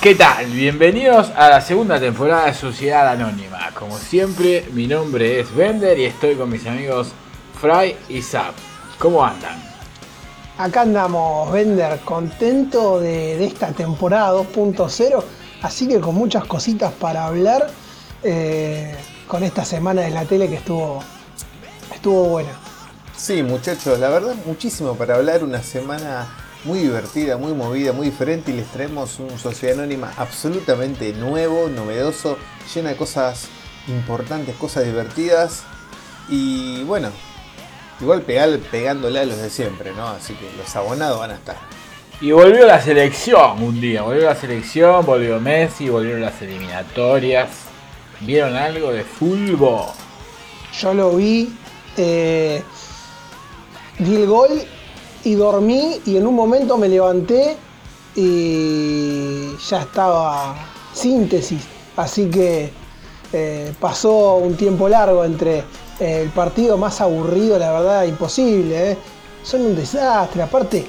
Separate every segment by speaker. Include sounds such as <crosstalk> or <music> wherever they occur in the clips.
Speaker 1: ¿Qué tal? Bienvenidos a la segunda temporada de Sociedad Anónima. Como siempre, mi nombre es Bender y estoy con mis amigos Fry y Zap. ¿Cómo andan?
Speaker 2: Acá andamos, Bender, contento de, de esta temporada 2.0, así que con muchas cositas para hablar eh, con esta semana de la tele que estuvo, estuvo buena.
Speaker 3: Sí, muchachos, la verdad, muchísimo para hablar. Una semana muy divertida, muy movida, muy diferente y les traemos un Sociedad Anónima absolutamente nuevo, novedoso, llena de cosas importantes, cosas divertidas y bueno, igual pegar, pegándole a los de siempre, ¿no? Así que los abonados van a estar.
Speaker 1: Y volvió la selección un día, volvió la selección, volvió Messi, volvieron las eliminatorias. ¿Vieron algo de fútbol?
Speaker 2: Yo lo vi, eh, vi el gol y dormí y en un momento me levanté y ya estaba síntesis. Así que eh, pasó un tiempo largo entre eh, el partido más aburrido, la verdad, imposible. ¿eh? Son un desastre. Aparte,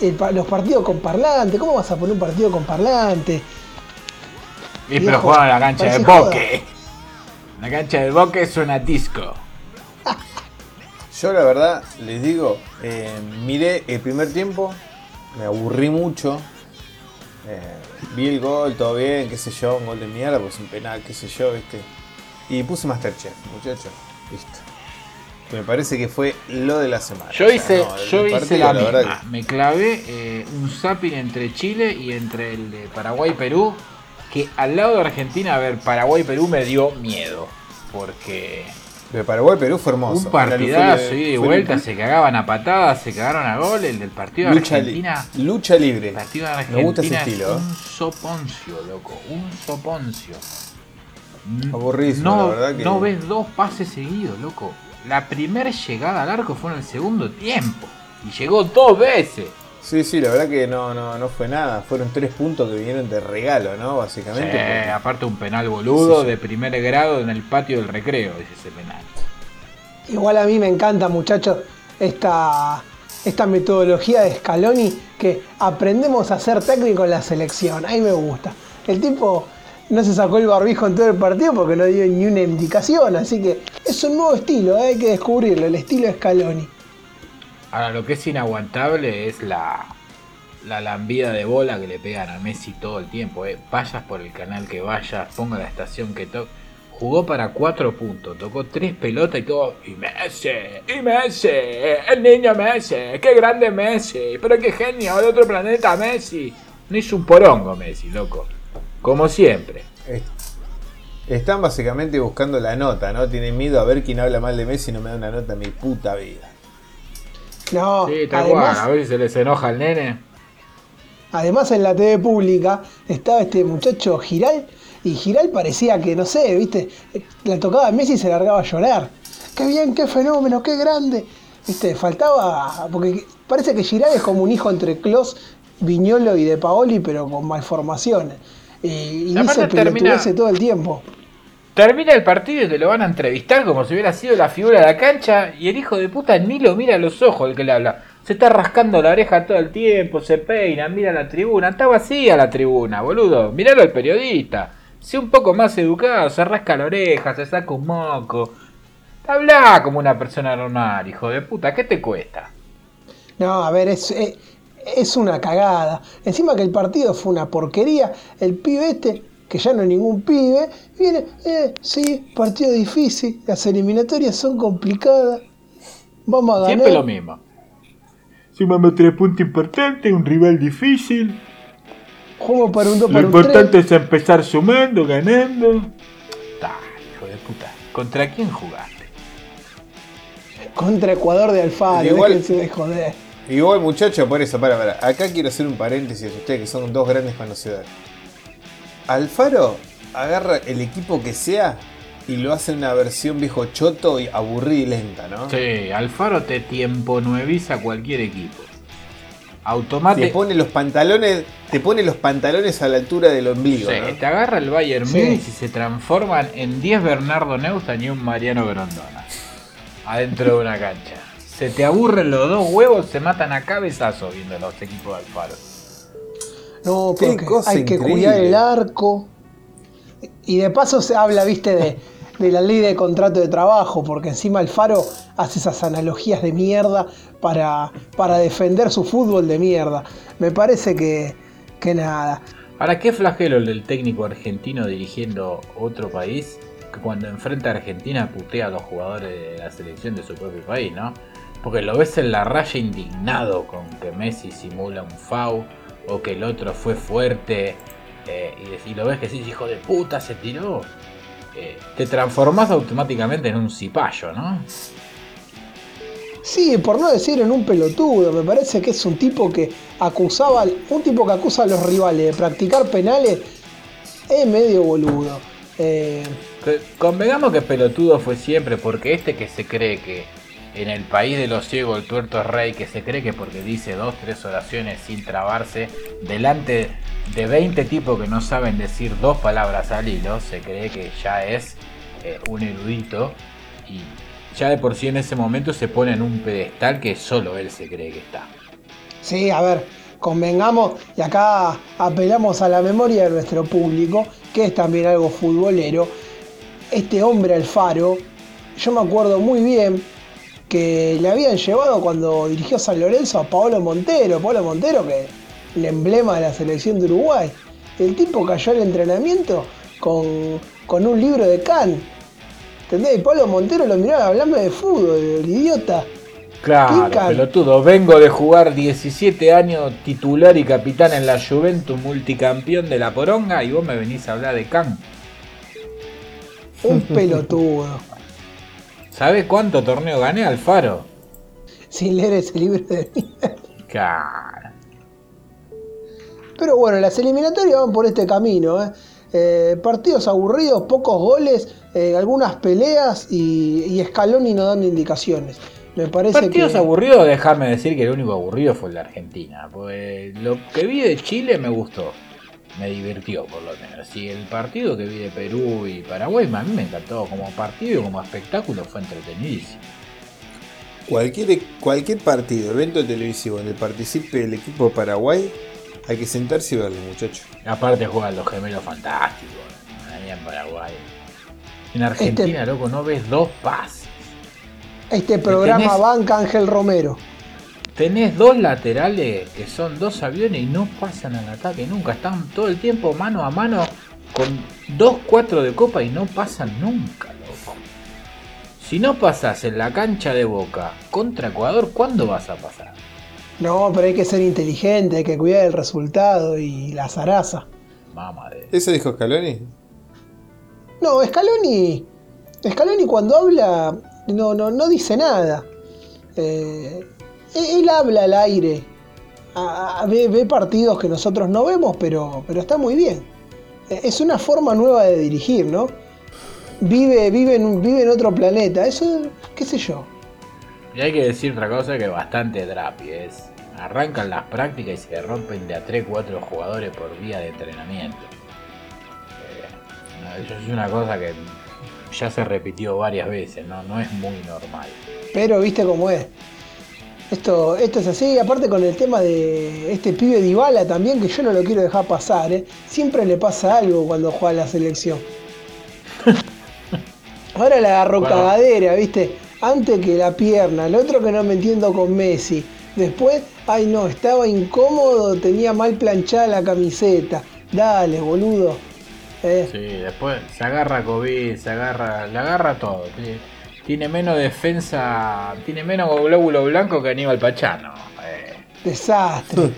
Speaker 2: el los partidos con parlante. ¿Cómo vas a poner un partido con parlante?
Speaker 1: Y pero en la cancha de
Speaker 2: joda.
Speaker 1: Boque. La cancha de Boque suena disco.
Speaker 3: Yo la verdad les digo, eh, miré el primer tiempo, me aburrí mucho, eh, vi el gol, todo bien, qué sé yo, un gol de mierda, pues un penal, qué sé yo, viste. Y puse Masterchef, muchachos, listo. Me parece que fue lo de la semana.
Speaker 1: Yo
Speaker 3: O sea,
Speaker 1: hice,
Speaker 3: no,
Speaker 1: yo hice la,
Speaker 3: verdad
Speaker 1: misma. Me clavé eh, un zapping entre Chile y entre el de Paraguay y Perú. Que al lado de Argentina, a ver, Paraguay y Perú me dio miedo. Porque
Speaker 3: que de Paraguay-Perú fue hermoso.
Speaker 1: un partidazo
Speaker 3: Fue-
Speaker 1: y de vuelta, se cagaban a patadas, se cagaron a gol. El del partido de
Speaker 3: lucha, li-
Speaker 1: Argentina.
Speaker 3: lucha libre.
Speaker 1: El partido de
Speaker 3: Me gusta ese estilo,
Speaker 1: es
Speaker 3: ¿eh?
Speaker 1: un soponcio, loco. Un soponcio.
Speaker 3: Aburridísimo,
Speaker 1: No,
Speaker 3: la verdad que.
Speaker 1: no ves dos pases seguidos, loco. La primera llegada al arco fue en el segundo tiempo. Y llegó dos veces.
Speaker 3: Sí, sí, la verdad que no, no, no fue nada. Fueron tres puntos que vinieron de regalo, ¿no? Básicamente.
Speaker 1: Sí,
Speaker 3: porque-
Speaker 1: aparte un penal boludo
Speaker 3: Sí, sí.
Speaker 1: de primer grado en el patio del recreo, es ese penal.
Speaker 2: Igual a mí me encanta, muchachos, esta, esta metodología de Scaloni que aprendemos a ser técnico en la selección. A mí me gusta. El tipo no se sacó el barbijo en todo el partido porque no dio ni una indicación. Así que es un nuevo estilo, ¿eh? hay que descubrirlo, el estilo Scaloni.
Speaker 1: Ahora, lo que es inaguantable es la, la lambida de bola que le pegan a Messi todo el tiempo. Eh. Vayas por el canal que vayas, ponga la estación que toque. Jugó para cuatro puntos, tocó tres pelotas y todo. Y Messi, y Messi, el niño Messi, qué grande Messi, pero qué genio de otro planeta Messi. No hizo un porongo Messi, loco. Como siempre.
Speaker 3: Est- Están básicamente buscando la nota, ¿no? Tienen miedo a ver quién habla mal de Messi y no me da una nota en mi puta vida.
Speaker 2: No,
Speaker 1: Sí, tal cual,
Speaker 2: además,
Speaker 1: a ver si se les enoja el nene.
Speaker 2: además en la TV pública estaba este muchacho Giral y Giral parecía que, no sé, viste, la tocaba a Messi y se largaba a llorar. Qué bien, qué fenómeno, qué grande. Viste, faltaba, porque parece que Giral es como un hijo entre Klos, Viñolo y De Paoli, pero con malformaciones. Y, y dice
Speaker 1: termina-
Speaker 2: todo el tiempo.
Speaker 1: Termina el partido y te lo van a entrevistar como si hubiera sido la figura de la cancha y el hijo de puta ni lo mira a los ojos el que le habla. Se está rascando la oreja todo el tiempo, se peina, mira la tribuna. Está vacía la tribuna, boludo. Miralo al periodista. Sé un poco más educado, se rasca la oreja, se saca un moco. Habla como una persona normal, hijo de puta. ¿Qué te cuesta?
Speaker 2: No, a ver, es, es, es una cagada. Encima que el partido fue una porquería, el pibe este, que ya no es ningún pibe, viene, eh, sí, partido difícil, las eliminatorias son complicadas, vamos a ganar.
Speaker 1: Siempre lo mismo. Sumamos tres puntos importantes, un rival difícil.
Speaker 2: Jugamos para un 2
Speaker 1: Lo importante
Speaker 2: 3.
Speaker 1: es empezar sumando, ganando. Ta, hijo de puta. ¿Contra quién jugaste?
Speaker 2: Contra Ecuador de Alfaro,
Speaker 3: Igual-
Speaker 2: déjense de joder.
Speaker 3: Igual, muchacho, por eso, para, para. Acá quiero hacer un paréntesis, ustedes que son dos grandes conocedores. Alfaro agarra el equipo que sea y lo hace en una versión viejo choto y aburrida y lenta, ¿no?
Speaker 1: Sí, Alfaro te tiempo nueviza cualquier equipo.
Speaker 3: Te
Speaker 1: Automático.
Speaker 3: pone los pantalones, te pone los pantalones a la altura del ombligo,
Speaker 1: Sí,
Speaker 3: ¿no?
Speaker 1: te agarra el Bayern
Speaker 2: Sí.
Speaker 1: Múnich y se transforman en 10 Bernardo Neustadt y un Mariano Grondona. Adentro de una cancha. Se te aburren los dos huevos, se matan a cabezazo viendo los equipos de Alfaro.
Speaker 2: No,
Speaker 3: Qué
Speaker 2: porque
Speaker 3: cosa
Speaker 2: hay que
Speaker 3: increíble.
Speaker 2: cuidar el arco. Y de paso se habla, viste, de, de la ley de contrato de trabajo, porque encima el Faro hace esas analogías de mierda para, para defender su fútbol de mierda. Me parece que, que nada.
Speaker 1: Ahora, qué flagelo el del técnico argentino dirigiendo otro país que cuando enfrenta a Argentina putea a los jugadores de la selección de su propio país, ¿no? Porque lo ves en la raya indignado con que Messi simula un foul o que el otro fue fuerte eh, y, y lo ves que sí, hijo de puta, se tiró. Eh, te transformás automáticamente en un cipayo, ¿no?
Speaker 2: Sí, por no decir en un pelotudo, me parece que es un tipo que acusaba, un tipo que acusa a los rivales de practicar penales, es medio boludo. Eh,
Speaker 1: Convengamos que pelotudo fue siempre, porque este que se cree que en el país de los ciegos el tuerto es rey, que se cree que porque dice dos, tres oraciones sin trabarse, delante de 20 tipos que no saben decir dos palabras al hilo, se cree que ya es eh, un erudito y ya de por sí en ese momento se pone en un pedestal que solo él se cree que está.
Speaker 2: Sí, a ver, convengamos, y acá apelamos a la memoria de nuestro público, que es también algo futbolero. Este hombre Alfaro, yo me acuerdo muy bien que le habían llevado cuando dirigió San Lorenzo a Paolo Montero. Paolo Montero, que es el emblema de la selección de Uruguay. El tipo cayó al entrenamiento con, con un libro de Kant. ¿Entendés? Y Pablo Montero lo miraba hablando de fútbol, el idiota.
Speaker 1: Claro, pelotudo. Vengo de jugar 17 años titular y capitán en la Juventus, multicampeón de la Poronga, y vos me venís a hablar de Can.
Speaker 2: Un pelotudo.
Speaker 1: ¿Sabés cuánto torneo gané Alfaro?
Speaker 2: Sin leer ese libro de mierda.
Speaker 1: Claro.
Speaker 2: Pero bueno, las eliminatorias van por este camino. ¿eh? Eh, partidos aburridos, pocos goles, eh, algunas peleas y, y Scaloni no dando indicaciones. Me parece
Speaker 1: Partidos
Speaker 2: que.
Speaker 1: aburridos, déjame decir que el único aburrido fue el de Argentina. Pues lo que vi de Chile me gustó. Me divirtió por lo menos. Y el partido que vi de Perú y Paraguay a mí me encantó. Como partido y como espectáculo fue entretenidísimo.
Speaker 3: Cualquier, cualquier partido, evento televisivo donde participe el equipo de Paraguay, hay que sentarse y verlo, muchachos.
Speaker 1: Aparte juegan los gemelos fantásticos. Ahí en Paraguay. En Argentina, loco, no ves dos pases.
Speaker 2: Este programa
Speaker 1: tenés-
Speaker 2: banca Ángel Romero.
Speaker 1: Tenés dos laterales que son dos aviones y no pasan al ataque nunca. Están todo el tiempo mano a mano con dos cuatro de copa y no pasan nunca, loco. Si no pasas en la cancha de boca contra Ecuador, ¿cuándo vas a pasar?
Speaker 2: No, pero hay que ser inteligente, hay que cuidar el resultado y la zaraza.
Speaker 1: Mamá de.
Speaker 3: ¿Eso dijo Scaloni?
Speaker 2: No, Scaloni. Scaloni cuando habla no, no, no dice nada. Eh, él él habla al aire. A- a- ve, ve partidos que nosotros no vemos, pero, pero está muy bien. Eh, Es una forma nueva de dirigir, ¿no? Vive, vive, en, vive en otro planeta. Eso, qué sé yo.
Speaker 1: Y hay que decir otra cosa que bastante drapi es. Arrancan las prácticas y se rompen de a 3 4 jugadores por vía de entrenamiento. Eh, eso es una cosa que ya se repitió varias veces, ¿no? No es muy normal.
Speaker 2: Pero viste cómo es. Esto, esto es así, aparte con el tema de este pibe Dybala también, que yo no lo quiero dejar pasar, ¿eh? siempre le pasa algo cuando juega la selección. <laughs> Ahora la agarró
Speaker 1: Bueno.
Speaker 2: cagadera, ¿viste? Antes que la pierna, el otro que no me entiendo con Messi. Después, ay no, estaba incómodo, tenía mal planchada la camiseta. Dale, boludo. Eh,
Speaker 1: Sí, después se agarra COVID, se agarra, le agarra todo. Tiene- Tiene menos defensa, tiene menos glóbulo blanco que Aníbal Pachano. Eh,
Speaker 2: Desastre.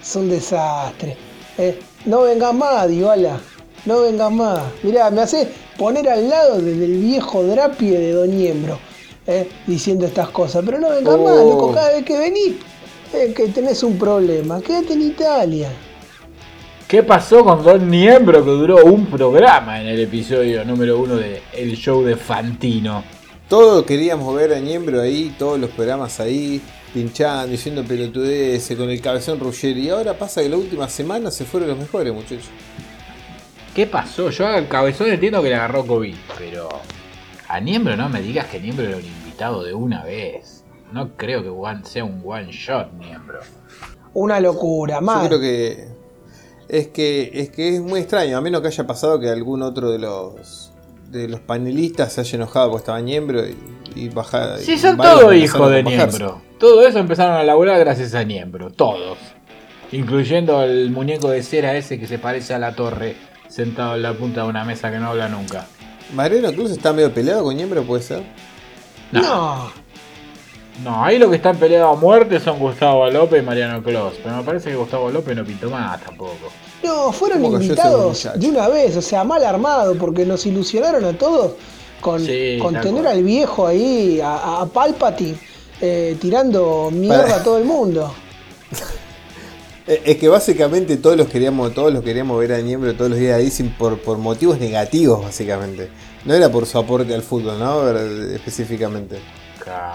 Speaker 2: Es un desastre. Eh, no vengas más, Dybala. No vengas más. Mirá, me hace poner al lado de- del viejo drapie de Doñembro. Eh, diciendo estas cosas. Pero no vengas más,
Speaker 3: Oh.
Speaker 2: loco. Cada vez que venís, eh, que tenés un problema. Quédate en Italia.
Speaker 1: ¿Qué pasó con Don Niembro que duró un programa en el episodio número uno de El Show de Fantino?
Speaker 3: Todos queríamos ver a Niembro ahí, todos los programas ahí, pinchando, diciendo pelotudeces, con el cabezón Ruggeri. Y ahora pasa que la última semana se fueron los mejores, muchachos.
Speaker 1: ¿Qué pasó? Yo al cabezón entiendo que le agarró COVID, pero a Niembro no me digas que Niembro era un invitado de una vez. No creo que one- sea un one shot Niembro.
Speaker 2: Una locura.
Speaker 3: Yo
Speaker 2: Más.
Speaker 3: creo que Es que, es que es muy extraño, a menos que haya pasado que algún otro de los de los panelistas se haya enojado porque estaba Niembro y, y bajada.
Speaker 1: Sí, son todos hijos de Niembro. Todo eso empezaron a laburar gracias a Niembro, todos. Incluyendo el muñeco de cera ese que se parece a la torre, sentado en la punta de una mesa que no habla nunca.
Speaker 3: Mariano Cruz está medio peleado con Niembro, ¿puede ser?
Speaker 2: No.
Speaker 1: No, ahí lo que están peleados a muerte son Gustavo López y Mariano Clos. Pero me parece que Gustavo López no pintó más tampoco.
Speaker 2: No, fueron invitados de una vez, o sea, mal armado, porque nos ilusionaron a todos con,
Speaker 1: Sí,
Speaker 2: con tener
Speaker 1: cual.
Speaker 2: al viejo ahí, a, a Palpatine, eh, tirando mierda
Speaker 3: Para-
Speaker 2: a todo el mundo. <laughs>
Speaker 3: Eh, Es que básicamente todos los queríamos, todos los queríamos ver a Niembro todos los días ahí sin, por, por motivos negativos, básicamente. No era por su aporte al fútbol, ¿no? Específicamente.
Speaker 1: Claro.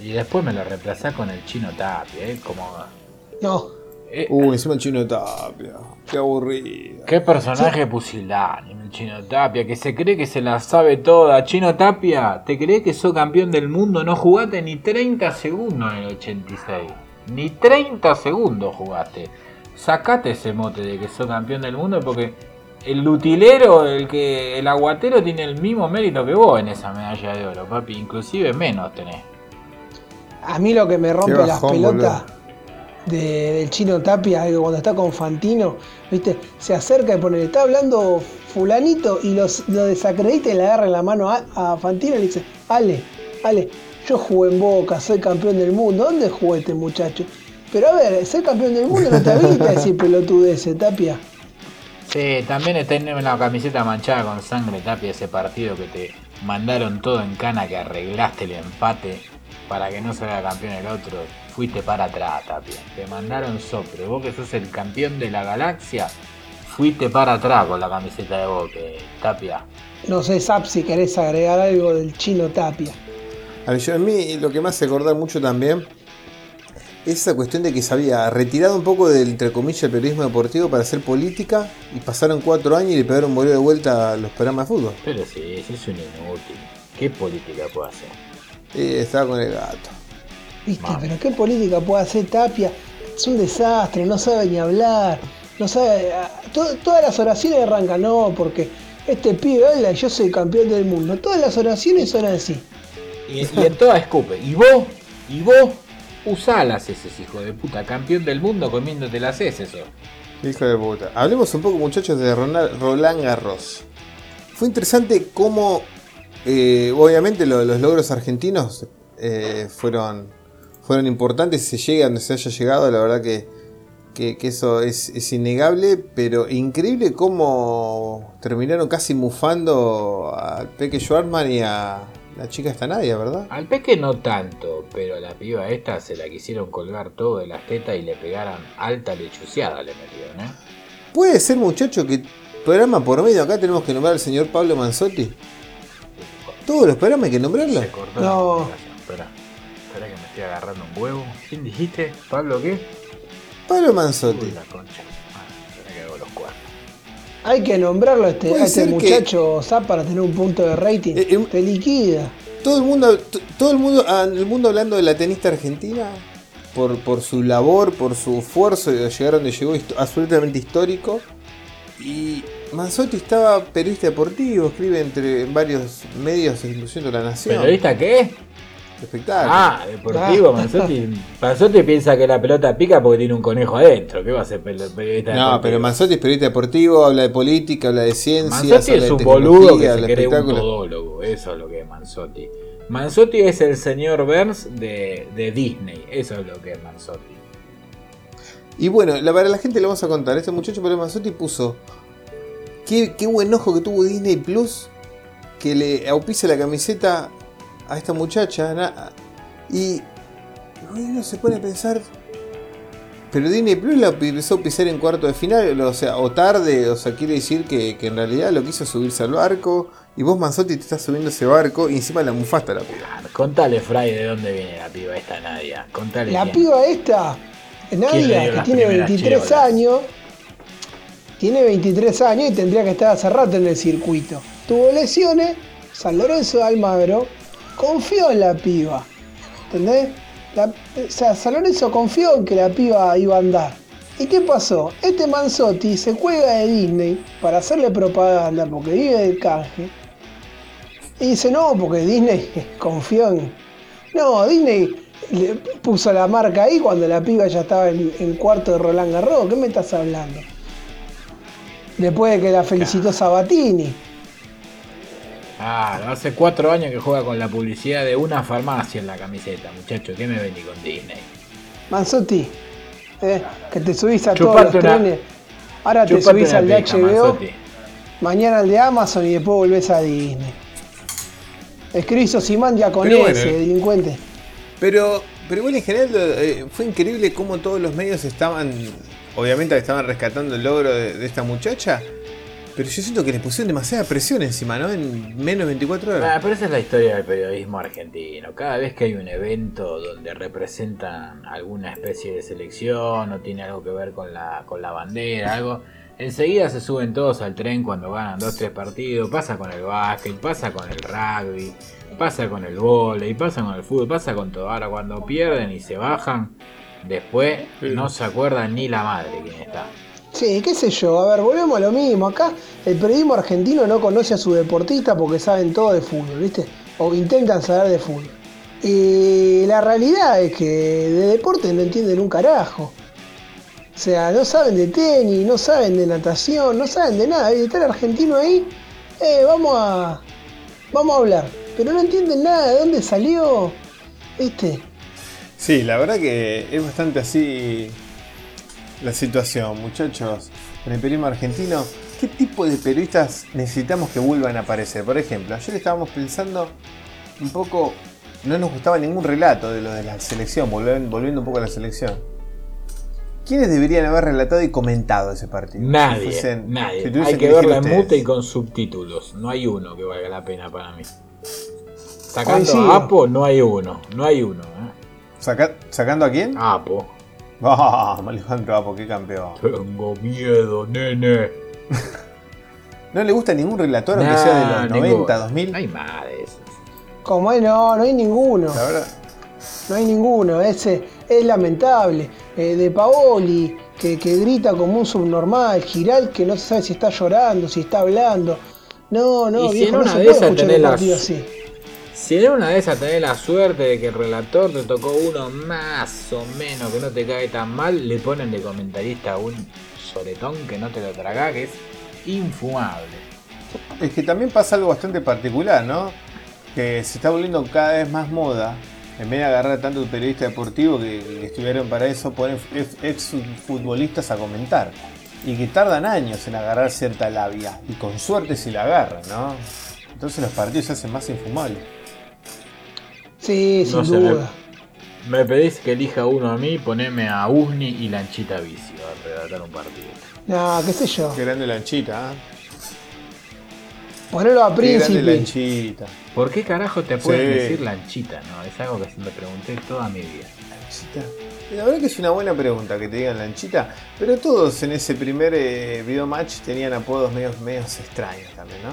Speaker 1: Y después me lo reemplazás con el chino Tapia, ¿eh? Como.
Speaker 2: No,
Speaker 1: eh,
Speaker 3: Uh, encima el chino Tapia. Qué aburrido.
Speaker 1: Qué personaje pusilánime el Chino Tapia, que se cree que se la sabe toda. Chino Tapia, ¿te crees que sos campeón del mundo? No jugaste ni 30 segundos en el 86. Ni 30 segundos jugaste. Sacate ese mote de que sos campeón del mundo porque el lutilero, el que el aguatero tiene el mismo mérito que vos en esa medalla de oro, papi. Inclusive menos tenés.
Speaker 2: a mí lo que me rompe las pelotas de- del chino Tapia que cuando está con Fantino, viste, se acerca y pone, está hablando fulanito y los, lo desacredita y le agarra la mano a, Fantino y le dice, Ale, Ale, yo jugué en Boca, soy campeón del mundo, ¿dónde jugó este muchacho? Pero a ver, ser campeón del mundo no te habilita decir pelotudece, Tapia.
Speaker 1: Sí, también tener una camiseta manchada con sangre, Tapia, ese partido que te mandaron todo en cana, que arreglaste el empate para que no salga campeón el otro. Fuiste para atrás, Tapia. Te mandaron sopre. Vos que sos el campeón de la galaxia, fuiste para atrás con la camiseta de Boca, Tapia.
Speaker 2: No sé, Zap, si querés agregar algo del chino Tapia.
Speaker 3: A mí, yo- a mí lo que me hace acordar mucho también es esa cuestión de que se había retirado un poco del, entre comillas, el periodismo deportivo para hacer política y pasaron cuatro años y le pegaron volver de vuelta a los programas de fútbol.
Speaker 1: Pero sí, es un inútil. ¿Qué política puede hacer?
Speaker 3: Y estaba con el gato.
Speaker 2: ¿Viste?
Speaker 1: Mami.
Speaker 2: Pero qué política puede hacer Tapia. Es un desastre, no sabe ni hablar. No sabe. to- todas las oraciones arrancan, no, porque este pibe habla y yo soy campeón del mundo. Todas las oraciones son así.
Speaker 1: Y, y en todas escupe. Y vos, y vos, usá las heces, hijo de puta. Campeón del mundo comiéndote las heces.
Speaker 3: Hijo de puta. Hablemos un poco, muchachos, de Ronald- Roland Garros. Fue interesante cómo, eh, obviamente, lo- los logros argentinos eh, fueron, fueron importantes. Si se llega a donde se haya llegado, la verdad que, que- que eso es, es innegable. Pero increíble cómo terminaron casi mufando al Peque Schwartzman y a la chica esta Nadia, ¿verdad?
Speaker 1: Al peque no tanto, pero a la piba esta se la quisieron colgar todo de las tetas y le pegaron alta lechuceada, le metieron, ¿eh?
Speaker 3: Puede ser, muchacho, que programa por medio acá tenemos que nombrar al señor Pablo Manzotti. Todos los programas hay que nombrarlo.
Speaker 1: Se cortó
Speaker 2: No.
Speaker 1: la estoy agarrando un huevo. ¿Quién dijiste? ¿Pablo qué?
Speaker 3: Pablo
Speaker 1: Uy,
Speaker 3: Manzotti.
Speaker 1: la concha. Ah, los cuernos.
Speaker 2: Hay que nombrarlo a este, a este
Speaker 3: que-
Speaker 2: muchacho Zap para tener un punto de rating.
Speaker 3: Eh, eh,
Speaker 2: Te liquida.
Speaker 3: Todo el mundo, todo el mundo, ah, el mundo hablando de la tenista argentina por, por su labor, por su esfuerzo de llegar donde llegó, absolutamente histórico. Y Manzotti estaba periodista deportivo, escribe entre en varios medios, incluyendo La Nación.
Speaker 1: ¿Periodista qué?
Speaker 3: Espectáculo.
Speaker 1: Ah, deportivo,
Speaker 2: Ah.
Speaker 1: Manzotti. Manzotti piensa que la pelota pica porque tiene un conejo adentro. ¿Qué va a ser periodista
Speaker 3: no,
Speaker 1: deportivo?
Speaker 3: pero Manzotti es periodista deportivo, habla de política, habla de ciencia,
Speaker 1: Manzotti
Speaker 3: habla
Speaker 1: es
Speaker 3: de
Speaker 1: un boludo que se cree un todólogo. Eso es lo que es Manzotti. Manzotti es el señor Burns de, de Disney. Eso es lo que es Manzotti.
Speaker 3: Y bueno, la, para la gente le vamos a contar. Este muchacho Pablo Manzotti puso. Qué, qué buen ojo que tuvo Disney Plus. Que le auspicia la camiseta a esta muchacha. y uno se pone a pensar. Pero Disney Plus la empezó a pisar en cuarto de final, o sea, o tarde, o sea, quiere decir que, que en realidad lo quiso subirse al barco. Y vos, Manzotti, te estás subiendo ese barco y encima la mufaste a la piba.
Speaker 1: Ah, Contale, Fray, de dónde viene la piba esta Nadia. Contale.
Speaker 2: La piba esta,
Speaker 1: ¿Quién le
Speaker 2: Nadia, que tiene
Speaker 1: primeras
Speaker 2: 23
Speaker 1: chirolas?
Speaker 2: años, tiene 23 años y tendría que estar hace rato en el circuito. Tuvo lesiones, San Lorenzo de Almagro confió en la piba. ¿Entendés? La- o sea, San Lorenzo confió en que la piba iba a andar. ¿Y qué pasó? Este Manzotti se cuelga de Disney para hacerle propaganda porque vive del canje. Y dice, no, porque Disney <laughs> confió en... No, Disney le puso la marca ahí cuando la piba ya estaba en el cuarto de Roland Garros. ¿Qué me estás hablando? Después de que la felicitó Sabatini.
Speaker 1: Ah, hace cuatro años que juega con la publicidad de una farmacia en la camiseta, muchacho. ¿Qué me vení con Disney?
Speaker 2: Manzotti, eh, que te subís a
Speaker 1: Chupate
Speaker 2: todos los
Speaker 1: una-
Speaker 2: trenes. Ahora te subís al de HBO,
Speaker 1: Manzotti.
Speaker 2: mañana al de Amazon y después volvés a Disney. Escribís Osimandia con
Speaker 3: Pero
Speaker 2: ese,
Speaker 3: bueno.
Speaker 2: delincuente.
Speaker 3: Pero, pero igual en general eh, fue increíble cómo todos los medios estaban, obviamente estaban rescatando el logro de, de esta muchacha, pero yo siento que le pusieron demasiada presión encima, ¿no? En menos de 24
Speaker 1: Ah,
Speaker 3: horas.
Speaker 1: pero esa es la historia del periodismo argentino. Cada vez que hay un evento donde representan alguna especie de selección o tiene algo que ver con la, con la bandera, algo, enseguida se suben todos al tren cuando ganan dos, tres partidos. Pasa con el básquet, pasa con el rugby, pasa con el vóley, pasa con el fútbol, pasa con todo. Ahora cuando pierden y se bajan, después
Speaker 3: Sí.
Speaker 1: no se acuerdan ni la madre quién está.
Speaker 2: Sí, qué sé yo, a ver, volvemos a lo mismo. Acá el periodismo argentino no conoce a su deportista porque saben todo de fútbol, ¿viste? O intentan saber de fútbol. Y la realidad es que de deporte no entienden un carajo. O sea, no saben de tenis, no saben de natación, no saben de nada. Y está el argentino ahí, eh, vamos a. Vamos a hablar. Pero no entienden nada de dónde salió. ¿Viste?
Speaker 3: Sí, la verdad que es bastante así la situación, muchachos. En el periodismo argentino, ¿qué tipo de periodistas necesitamos que vuelvan a aparecer? Por ejemplo, ayer estábamos pensando un poco, no nos gustaba ningún relato de lo de la selección, volviendo, volviendo un poco a la selección. ¿Quiénes deberían haber relatado y comentado ese partido? Si
Speaker 1: Nadie,
Speaker 3: fuesen-
Speaker 1: nadie.
Speaker 3: si
Speaker 1: Hay que
Speaker 3: elegir
Speaker 1: verla en mute y con subtítulos. No hay uno que valga la pena para mí. Sacando
Speaker 2: Coincido.
Speaker 1: a Apo, no hay uno. No hay uno. ¿eh?
Speaker 3: Saca- ¿Sacando a quién?
Speaker 1: Apo. <laughs>
Speaker 3: Vamos, Alejandro Apo, qué campeón.
Speaker 1: Tengo miedo, nene. <laughs>
Speaker 3: ¿No le gusta ningún relator, aunque
Speaker 1: Nah,
Speaker 3: sea de los
Speaker 1: ningún-
Speaker 3: 90, 2000?
Speaker 1: No hay más de esos.
Speaker 2: Como es, no, no hay ninguno.
Speaker 3: La verdad.
Speaker 2: No hay ninguno, ese es lamentable. Eh, de Paoli, que, que grita como un subnormal, Giral, que no se sabe si está llorando, si está hablando. No, no,
Speaker 1: Y si
Speaker 2: viejo,
Speaker 1: en
Speaker 2: no
Speaker 1: una
Speaker 2: se
Speaker 1: de
Speaker 2: puede escuchar un partido así.
Speaker 1: Si en una de esas tenés la suerte de que el relator te tocó uno más o menos que no te cae tan mal, le ponen de comentarista un soletón que no te lo tragás, que es infumable.
Speaker 3: Es que también pasa algo bastante particular, ¿no? Que se está volviendo cada vez más moda. En vez de agarrar tanto el periodista deportivo que, estuvieron para eso, ponen ex futbolistas a comentar. Y que tardan años en agarrar cierta labia. Y con suerte si la agarran, ¿no? Entonces los partidos se hacen más infumables.
Speaker 2: Sí,
Speaker 1: No
Speaker 2: sin
Speaker 1: sé, me-
Speaker 2: duda.
Speaker 1: Me pedís que elija uno a mí, poneme a Usni y Lanchita Vicio a relatar un partido.
Speaker 2: No, qué sé yo.
Speaker 3: Qué grande lanchita, ¿eh?
Speaker 2: Ponelo a
Speaker 3: Qué grande
Speaker 2: Príncipe.
Speaker 3: lanchita.
Speaker 1: ¿Por qué carajo te pueden
Speaker 3: Sí.
Speaker 1: decir Lanchita? No, es algo que me pregunté toda mi vida.
Speaker 3: Lanchita. La verdad que es una buena pregunta que te digan lanchita, pero todos en ese primer eh, video match tenían apodos medios, medios extraños también, ¿no?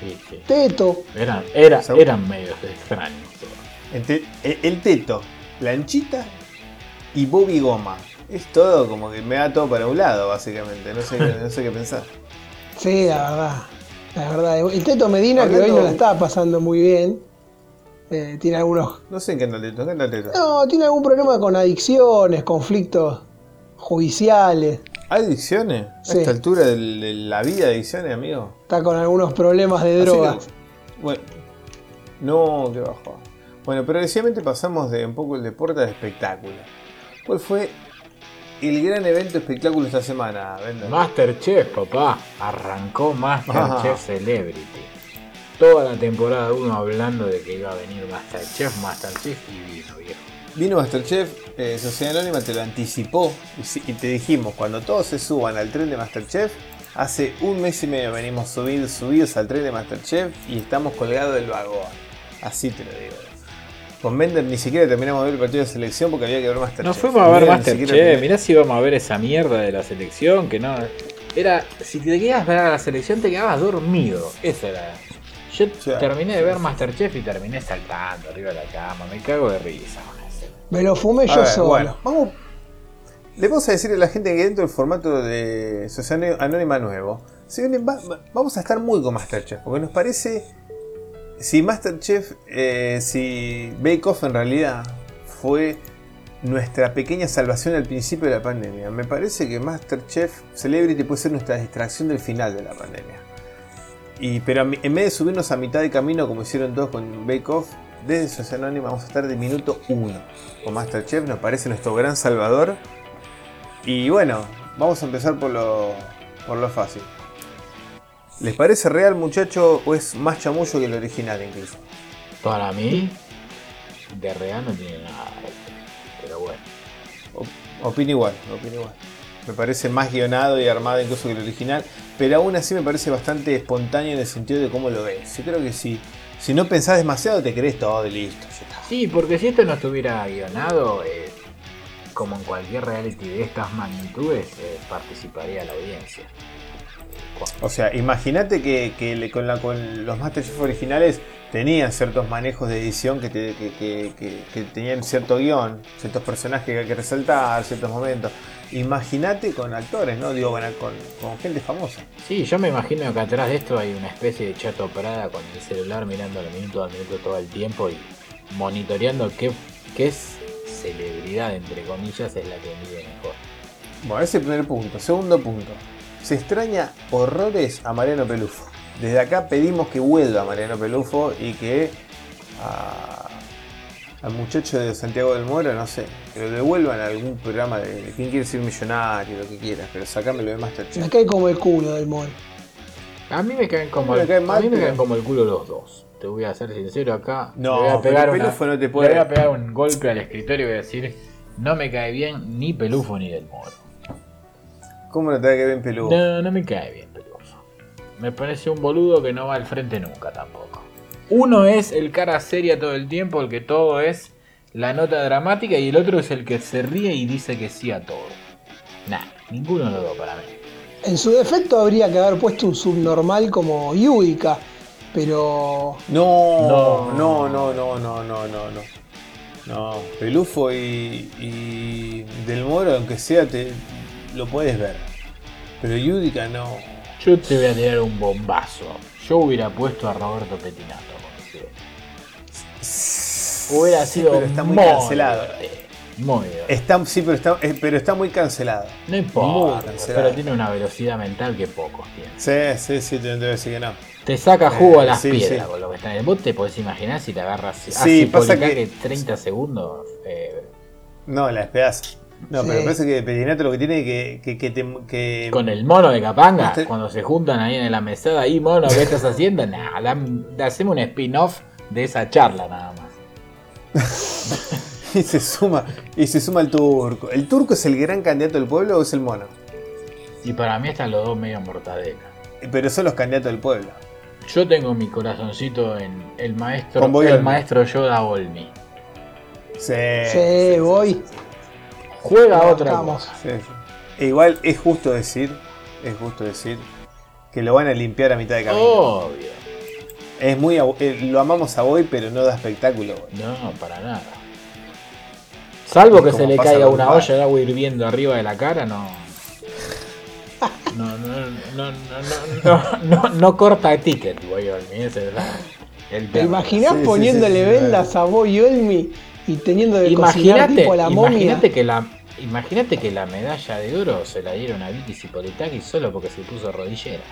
Speaker 1: Sí, sí.
Speaker 2: Teto.
Speaker 1: Eran, era, eran medios extraños. Todos.
Speaker 3: El, te- el- el teto, lanchita y Bobby Goma. Es todo como que me da todo para un lado, básicamente. No sé, no sé qué pensar.
Speaker 2: Sí, la verdad. La verdad. El Teto Medina, que hoy no la estaba pasando muy bien. eh, tiene algunos.
Speaker 3: No sé en qué anda el teto, ¿qué anda el teto?
Speaker 2: No, tiene algún problema con adicciones, conflictos judiciales.
Speaker 3: ¿Hay adicciones? A esta altura de la vida, adicciones, amigo.
Speaker 2: Está con algunos problemas de drogas.
Speaker 3: que, bueno, no, qué bajo. Bueno, progresivamente pasamos de un poco el deporte al espectáculo. ¿Cuál fue el gran evento espectáculo esta semana, Bender?
Speaker 1: Masterchef, papá. Arrancó Masterchef. Celebrity. Toda la temporada uno hablando de que iba a venir Masterchef, Masterchef y vino, viejo.
Speaker 3: Vino Masterchef, eh, Sociedad Anónima te lo anticipó y te dijimos, cuando todos se suban al tren de Masterchef, hace un mes y medio venimos subidos, subidos al tren de Masterchef y estamos colgados del vagón. Así te lo digo. Con Bender ni siquiera terminamos de ver el partido de selección porque había que ver Masterchef.
Speaker 1: Nos fuimos a ver Masterchef. Mirá si íbamos a ver esa mierda de la selección que no. Era. Si te quedabas ver a la selección te quedabas dormido. Eso era. Yo terminé de ver Masterchef y terminé saltando arriba de la cama. Me cago de risa.
Speaker 2: Me lo fumé
Speaker 3: A
Speaker 2: yo
Speaker 3: ver,
Speaker 2: solo.
Speaker 3: bueno, vamos, le vamos a decir a la gente que dentro del formato de Sociedad Anónima Nuevo, va- vamos a estar muy con Masterchef, porque nos parece, si Masterchef, eh, si Bake Off en realidad fue nuestra pequeña salvación al principio de la pandemia, me parece que Masterchef Celebrity puede ser nuestra distracción del final de la pandemia. Y, pero en vez de subirnos a mitad de camino como hicieron todos con Bake Off, desde Sociedad Anónima vamos a estar de minuto 1 con Masterchef, nos parece nuestro gran salvador. Y bueno, vamos a empezar por lo, por lo fácil. ¿Les parece real, muchacho, o es más chamullo que el original incluso?
Speaker 1: Para mí, de real no tiene nada. Pero bueno.
Speaker 3: Opino igual, opino igual. Me parece más guionado y armado incluso que el original, pero aún así me parece bastante espontáneo en el sentido de cómo lo ves. Yo creo que si, si no pensás demasiado te crees todo y listo. ya está.
Speaker 1: Sí, porque si esto no estuviera guionado, eh, como en cualquier reality de estas magnitudes, eh, participaría la audiencia.
Speaker 3: O sea, imagínate que, con, la, con los Masterchef originales tenían ciertos manejos de edición que, te- que- que- que- que tenían cierto guion, ciertos personajes que hay que resaltar, ciertos momentos. Imagínate con actores, ¿no? Digo, bueno, con, con gente famosa.
Speaker 1: Sí, yo me imagino que atrás de esto hay una especie de chato Prada con el celular mirando al minuto al minuto todo el tiempo y monitoreando qué, qué es celebridad, entre comillas, es la que mide mejor.
Speaker 3: Bueno, ese es el primer punto. Segundo punto. Se extraña horrores a Mariano Pelufo. Desde acá pedimos que vuelva Mariano Pelufo y que a- al muchacho de Santiago del Moro, no sé, que lo devuelvan a algún programa de, de quién quiere ser millonario, lo que quieras, pero sacámelo de
Speaker 2: Me
Speaker 3: Masterchef.
Speaker 2: cae como el culo del mol.
Speaker 1: A mí me caen como,
Speaker 3: Me
Speaker 1: el,
Speaker 3: caen mal,
Speaker 1: a mí me
Speaker 3: pero-
Speaker 1: caen como el culo los dos. Te voy a ser sincero acá.
Speaker 3: No,
Speaker 1: le voy a pegar
Speaker 3: pero
Speaker 1: una-
Speaker 3: Pelufo no te
Speaker 1: le
Speaker 3: puede-
Speaker 1: voy a pegar un golpe al escritorio y voy a decir, no me cae bien ni Pelufo ni del Moro.
Speaker 3: ¿Cómo no te da que bien Pelufo?
Speaker 1: No, no me cae bien Pelufo. Me parece un boludo que no va al frente nunca tampoco. Uno es el cara seria todo el tiempo, el que todo es la nota dramática, y el otro es el que se ríe y dice que sí a todo. Nah, ninguno de los dos para mí.
Speaker 2: En su defecto habría que haber puesto un subnormal como Yudica, pero
Speaker 3: No,
Speaker 1: No.
Speaker 3: no, no, no, no, no, no, no. No, Pelufo y, y Del Moro, aunque sea, te lo puedes ver. Pero Yudica no.
Speaker 1: Yo te voy a tirar un bombazo. Yo hubiera puesto a Roberto Petinato. Hubiera sido
Speaker 3: pero está muy
Speaker 1: muy
Speaker 3: cancelado.
Speaker 1: Muy divertido.
Speaker 3: Está, sí, pero está, eh, pero está muy cancelado.
Speaker 1: No importa,
Speaker 3: cancelado.
Speaker 1: pero tiene una velocidad mental que pocos tienen.
Speaker 3: Sí, sí, sí, te debo decir que no.
Speaker 1: Te saca jugo a
Speaker 3: Eh,
Speaker 1: las
Speaker 3: sí,
Speaker 1: piedras
Speaker 3: sí.
Speaker 1: con lo que está en el Vos te podés imaginar si te agarras
Speaker 3: Sí,
Speaker 1: así
Speaker 3: pasa
Speaker 1: por
Speaker 3: que-
Speaker 1: 30 segundos. eh,
Speaker 3: No, la despedaza. No,
Speaker 2: Sí.
Speaker 3: pero parece que Petinato lo que tiene que. que, que, te- que-
Speaker 1: con el mono de Capanga,
Speaker 3: Este-
Speaker 1: cuando se juntan ahí en la mesada, ahí mono, ¿qué estás haciendo? Nah, hacemos un spin-off de esa charla nada más. <laughs>
Speaker 3: Y se suma. Y se suma el turco. ¿El turco es el gran candidato del pueblo o es el mono?
Speaker 1: Y para mí están los dos medio mortadela.
Speaker 3: Pero son los candidatos del pueblo.
Speaker 1: Yo tengo mi corazoncito en el maestro, el
Speaker 3: Olmi.
Speaker 1: maestro Yoda Olmi.
Speaker 3: Sí.
Speaker 2: sí, voy.
Speaker 1: Juega
Speaker 2: Lo
Speaker 1: otra
Speaker 2: bancamos.
Speaker 1: cosa.
Speaker 3: Sí, sí. E igual es justo decir, es justo decir que lo van a limpiar a mitad de camino.
Speaker 1: Obvio.
Speaker 3: Es muy eh, lo amamos a Boy, pero no da espectáculo. Boy.
Speaker 1: No, para nada. Salvo que se le caiga una olla de agua hirviendo arriba de la cara, no. <laughs> No, no, no, no, no, no, no, no corta ticket, güey, Olmi, ese es el
Speaker 2: ¿Te
Speaker 1: tema.
Speaker 2: imaginás
Speaker 3: Sí, sí,
Speaker 2: poniéndole
Speaker 3: sí, sí,
Speaker 2: vendas a Boy Olmi y teniendo de cocinar
Speaker 1: Imagínate,
Speaker 2: tipo la momia?
Speaker 1: imagínate que la, imagínate que la medalla de oro se la dieron a Vicky Cipolitakis solo porque se puso rodillera.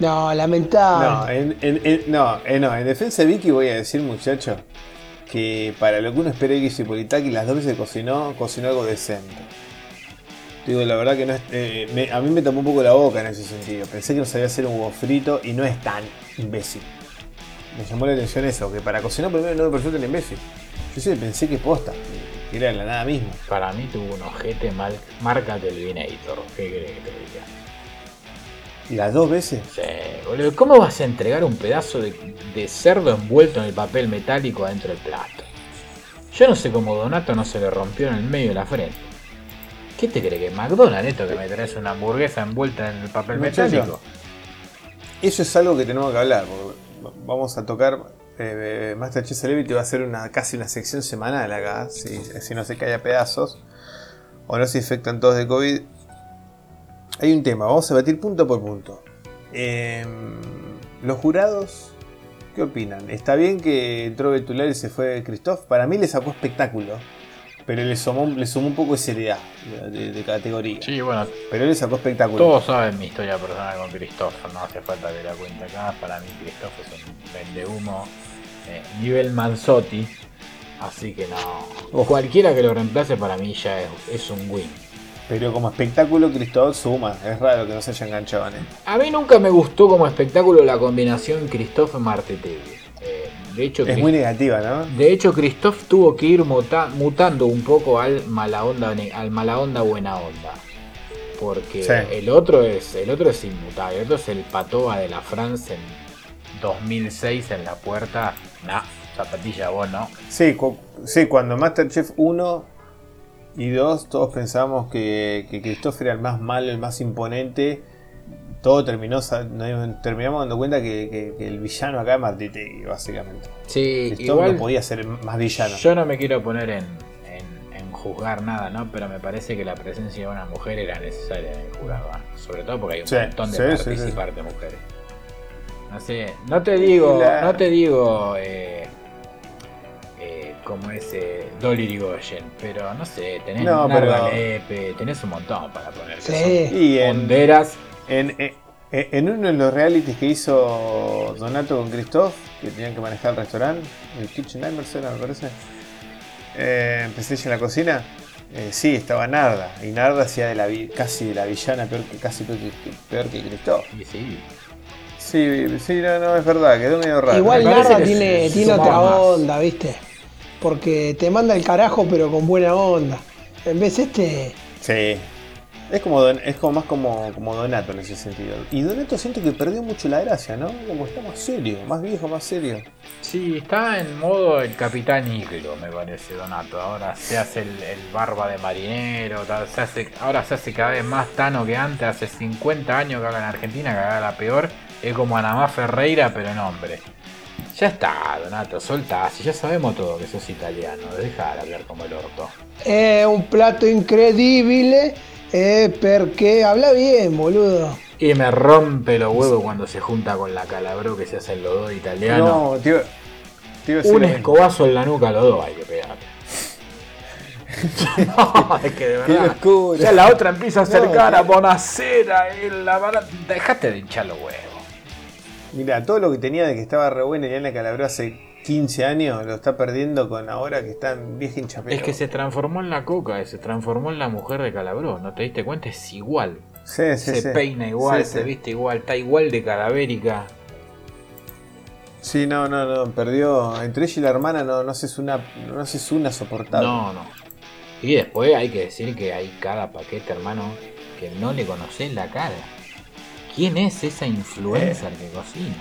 Speaker 2: No,
Speaker 3: No,
Speaker 2: lamentable.
Speaker 3: en, en- en- no, eh, no, en defensa de Vicky voy a decir, muchacho, que para lo que uno espera de Vicky Cipolitaki, las dos veces que cocinó, cocinó algo decente. Digo, la verdad que no es, eh, me- a mí me tapó un poco la boca en ese sentido. Pensé que no sabía hacer un huevo frito y no es tan imbécil. Me llamó la atención eso, que para cocinar primero no me pareció tan imbécil. Yo sí pensé que posta, que era la nada misma.
Speaker 1: Para mí tuvo un ojete mal, marca Telvinator. ¿Qué crees que te diga?
Speaker 3: ¿Y las dos veces?
Speaker 1: Sí, boludo. ¿Cómo vas a entregar un pedazo de, de cerdo envuelto en el papel metálico adentro del plato? Yo no sé cómo Donato no se le rompió en el medio de la frente. ¿Qué te cree que es McDonald's esto que me traes una hamburguesa envuelta en el papel metálico?
Speaker 3: Eso es algo que tenemos que hablar. porque Vamos a tocar. Eh, Masterchef Celebrity va a ser una, casi una sección semanal acá, si, no se cae a pedazos. o no se infectan todos de COVID. Hay un tema, vamos a batir punto por punto. Em, los jurados, ¿qué opinan? ¿Está bien que entró Betular y se fue Christoph? Para mí le sacó espectáculo, pero le sumó, le sumó un poco de seriedad de, de categoría.
Speaker 1: Sí, bueno,
Speaker 3: Pero le sacó espectáculo.
Speaker 1: todos saben mi historia personal con Christoph, no hace falta que la cuente acá. Para mí, Christoph es un vendehumo eh, nivel Manzotti, así que no.
Speaker 3: Uf.
Speaker 1: Cualquiera que lo reemplace, para mí ya es, es un win.
Speaker 3: Pero como espectáculo, Christoph suma. Es raro que no se haya enganchado en él.
Speaker 1: A mí nunca me gustó como espectáculo la combinación Christoph-Martetegui. Eh, de hecho,
Speaker 3: Es muy negativa, ¿no?
Speaker 1: De hecho, Christoph tuvo que ir muta- mutando un poco al mala onda, al mala onda buena onda. Porque
Speaker 3: Sí.
Speaker 1: el otro es el otro es inmutable, el otro es el patoa de la France en 2006 en la puerta. Nah, zapatilla vos, ¿no?
Speaker 3: Sí, cu- sí, cuando Masterchef 1 y 2 todos pensábamos que, que Christoph era el más malo, el más imponente. Todo terminó, nos terminamos dando cuenta que, que- que el villano acá es Martitegui, básicamente.
Speaker 1: Sí,
Speaker 3: Christoph
Speaker 1: igual
Speaker 3: no podía ser más villano.
Speaker 1: yo no me quiero poner en, en- en juzgar nada, ¿no? Pero me parece que la presencia de una mujer era necesaria en el jurado, ¿no? Sobre todo porque hay un
Speaker 3: Sí,
Speaker 1: montón de
Speaker 3: sí, sí, sí.
Speaker 1: participantes de mujeres. No sé, no te digo,
Speaker 3: La-
Speaker 1: no te digo eh, eh, como ese Dolly Irigoyen, pero no sé, tenés
Speaker 3: No,
Speaker 1: Narda
Speaker 3: pero-
Speaker 1: Lepe, tenés un montón para poner. que
Speaker 2: Sí.
Speaker 1: son
Speaker 3: Y en,
Speaker 1: Honderas,
Speaker 3: en, en- en uno de los realities que hizo Donato con Christoph, que tenían que manejar el restaurante, el Kitchen Nightmares era, me parece. Eh, empecé en la cocina. eh, sí, estaba Narda. Y Narda hacía de la vi- casi de la villana, peor que, casi peor que, peor que Christoph.
Speaker 1: sí.
Speaker 3: Sí, sí, no, no, es verdad, quedó medio raro.
Speaker 2: Igual Narda tiene, tiene otra
Speaker 1: más.
Speaker 2: onda, ¿viste? Porque te manda el carajo, pero con buena onda. En vez este.
Speaker 3: Sí. Es como, Don- es como más como, como Donato en ese sentido. Y Donato siento que perdió mucho la gracia, ¿no? Como está más serio, más viejo, más serio.
Speaker 1: Sí, está en modo el capitán Iglo, me parece, Donato. Ahora se hace el, el barba de marinero, tal, se hace, ahora se hace cada vez más tano que antes. Hace 50 años que haga en Argentina, que haga la peor. Es como Anamá Ferreira, pero en hombre. Ya está, Donato, soltá. Si ya sabemos todo que sos italiano, deja de hablar como el orto.
Speaker 2: Es un plato increíble. Eh, porque habla bien, boludo.
Speaker 1: Y me rompe los huevos cuando se junta con la Calabro que se hacen los dos italianos.
Speaker 3: No, tío.
Speaker 1: Un escobazo en la nuca a los dos hay que pegarle. <laughs> <laughs> no, es que de
Speaker 3: Qué
Speaker 1: verdad. Ya la otra empieza a acercar
Speaker 3: No,
Speaker 1: a Bonacera y la barata. Dejate de hinchar los huevos.
Speaker 3: Mira, todo lo que tenía de que estaba re buena Eliana Calabró hace 15 años lo está perdiendo con ahora que está en vieja hinchapelo.
Speaker 1: Es que se transformó en la coca, se transformó en la mujer de Calabró. ¿No te diste cuenta? Es igual.
Speaker 3: Sí, sí,
Speaker 1: se
Speaker 3: sí.
Speaker 1: peina igual, se viste igual, está igual de cadavérica.
Speaker 3: Sí, no, no, no. Perdió. Entre ella y la hermana no, no haces una, no una soportable.
Speaker 1: No, no. Y después hay que decir que hay cada paquete, hermano, que no le conocés la cara. ¿Quién es esa influencer que cocina?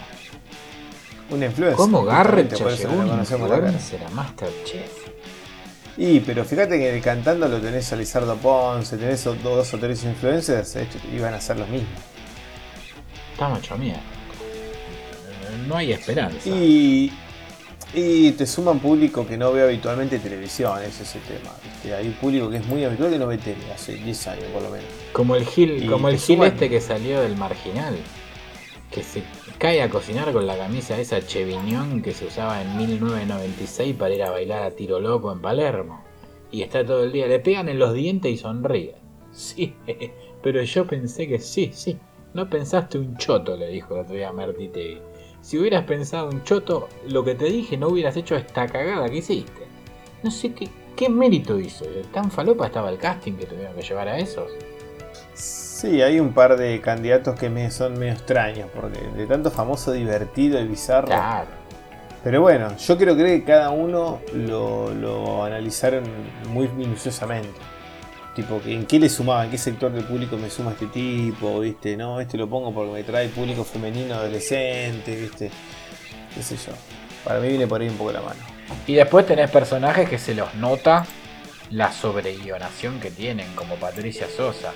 Speaker 3: Una influencer.
Speaker 1: ¿Cómo
Speaker 3: por eso
Speaker 1: llegó un influencer a Masterchef?
Speaker 3: Y, pero fíjate que cantando lo tenés a Lizardo Ponce, tenés dos o tres influencers, esto iban a hacer lo mismo.
Speaker 1: Está hecho mierda. No hay esperanza.
Speaker 3: Y, y te suman público que no ve habitualmente televisión, ese es el tema. ¿viste? Hay un público que es muy habitual que no ve tele, hace 10 años por lo menos.
Speaker 1: Como el Gil,
Speaker 3: Y
Speaker 1: como el Gil
Speaker 3: suman-
Speaker 1: este que salió del marginal. Que se cae a cocinar con la camisa esa Cheviñón que se usaba en 1996 para ir a bailar a tiro loco en Palermo. Y está todo el día, le pegan en los dientes y sonríe. <laughs> Sí, pero yo pensé que sí, sí. No pensaste un choto, le dijo el otro día. Si hubieras pensado un choto, lo que te dije no hubieras hecho esta cagada que hiciste. No sé qué, qué mérito hizo. ¿Tan falopa estaba el casting que tuvieron que llevar a esos?
Speaker 3: Sí, hay un par de candidatos que me son medio extraños, porque de tanto famoso divertido y bizarro.
Speaker 1: Claro.
Speaker 3: Pero bueno, yo creer que cada uno lo, lo analizaron muy minuciosamente. Tipo, ¿en qué le sumaba? ¿En qué sector del público me suma este tipo? ¿Viste? No, este lo pongo porque me trae público femenino adolescente, ¿viste? ¿Qué sé yo? Para mí viene por ahí un poco la mano.
Speaker 1: Y después tenés personajes que se los nota la sobreguionación que tienen, como Patricia Sosa.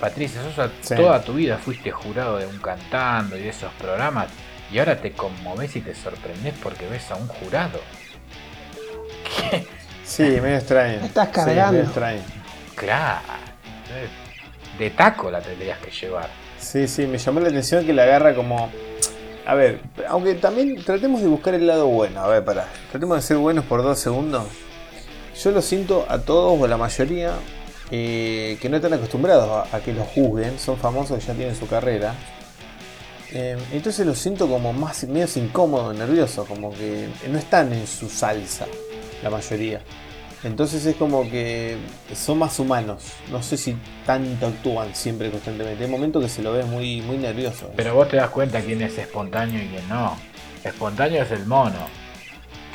Speaker 1: Patricia Sosa,
Speaker 3: Sí.
Speaker 1: toda tu vida fuiste jurado de un cantando y de esos programas, y ahora te conmoves y te sorprendes porque ves a un jurado. ¿Qué?
Speaker 3: Sí, medio extraño.
Speaker 2: Me estás
Speaker 3: Sí,
Speaker 2: cargando.
Speaker 3: medio extraño.
Speaker 1: Claro. De taco la tendrías que llevar.
Speaker 3: Sí, sí, me llamó la atención que la agarra como. A ver, aunque también tratemos de buscar el lado bueno. A ver, para. Tratemos de ser buenos por dos segundos. Yo lo siento a todos o a la mayoría eh, que no están acostumbrados a, que los juzguen. Son famosos, ya tienen su carrera. Eh, entonces lo siento como más medio incómodo, nervioso, como que no están en su salsa, la mayoría. Entonces es como que son más humanos. No sé si tanto actúan siempre constantemente. Hay momentos que se lo ve muy, muy nervioso.
Speaker 1: Pero vos te das cuenta quién es espontáneo y quién no. Espontáneo es el mono.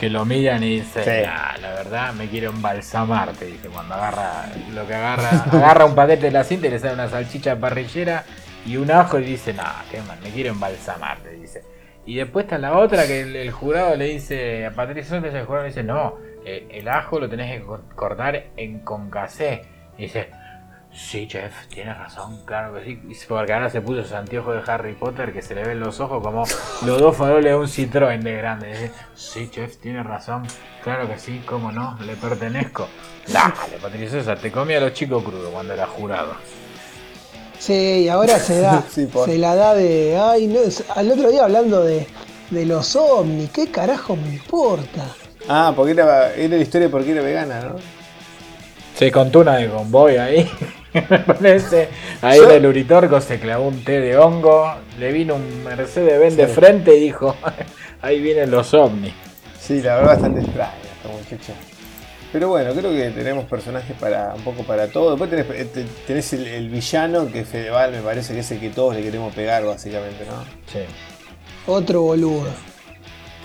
Speaker 1: Que lo miran y dice, ah, la verdad me quiero embalsamar, te dice cuando agarra lo que agarra, <laughs> agarra un paquete de la cinta y le sale una salchicha parrillera y un ajo y dice, no, qué mal, me quiero embalsamar, te dice. Y después está la otra que el, jurado le dice, a Sánchez el jurado le dice, no, eh, el ajo lo tenés que cortar en concasé. Y dice, sí, chef, tienes razón, claro que sí. Porque ahora se puso esos anteojos de Harry Potter que se le ven los ojos como los dos faroles de un Citroën de grande. sí, chef, tienes razón, claro que sí, cómo no, le pertenezco. Dale, Patricia César, te comía a los chicos crudos cuando era jurado.
Speaker 2: Sí, y ahora se da, <laughs> se la da de, ay, no, al otro día hablando de, de los ovnis, ¿qué carajo me importa?
Speaker 3: Ah, porque era, era la historia de por qué era vegana, ¿no?
Speaker 1: Se contó una de convoy ahí. <laughs> Me parece. Ahí ¿Yo? el Uritorco se clavó un té de hongo. Le vino un Mercedes Benz de frente y dijo: <laughs> Ahí vienen los ovnis.
Speaker 3: Sí, la verdad, bastante extraña esta muchacha. Pero bueno, creo que tenemos personajes para un poco para todo. Después tenés, eh, tenés el, el, villano, que Fedeval me parece que es el que todos le queremos pegar, básicamente, ¿no?
Speaker 1: Sí.
Speaker 2: Otro boludo.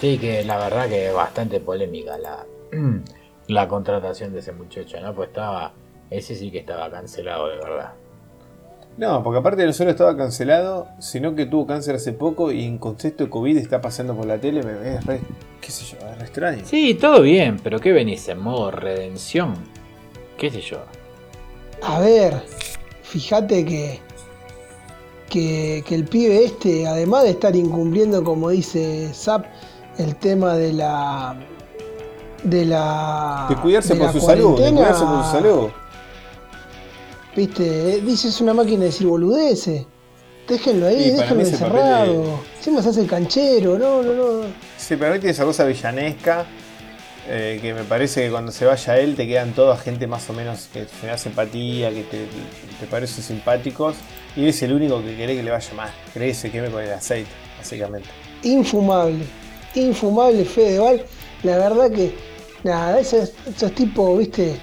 Speaker 1: Sí, que la verdad que es bastante polémica la, <clears throat> la contratación de ese muchacho, ¿no? Pues estaba. Ese sí que estaba cancelado de verdad.
Speaker 3: No, porque aparte no solo estaba cancelado, sino que tuvo cáncer hace poco y en contexto de COVID está pasando por la tele, es re, qué sé yo, es re extraño.
Speaker 1: Sí, todo bien, pero ¿qué venís en modo redención? ¿Qué sé yo?
Speaker 2: A ver, fíjate que, que, que el pibe este, además de estar incumpliendo, como dice Zap, el tema de la. de la.
Speaker 3: De cuidarse por su salud, de cuidarse por su salud.
Speaker 2: Viste, dice es una máquina de decir boludeces. Déjenlo ahí, déjenlo encerrado. Encima se hace el canchero, no, no, no.
Speaker 3: Sí, pero mí tiene esa cosa villanesca. Eh, que me parece que cuando se vaya él te quedan toda gente más o menos que da simpatía, que te, te parecen simpáticos. Y eres el único que quiere que le vaya mal. Cree que se queme con el aceite, básicamente.
Speaker 2: Infumable infumable Fedeval. La verdad que, nada, esos, esos tipos, viste,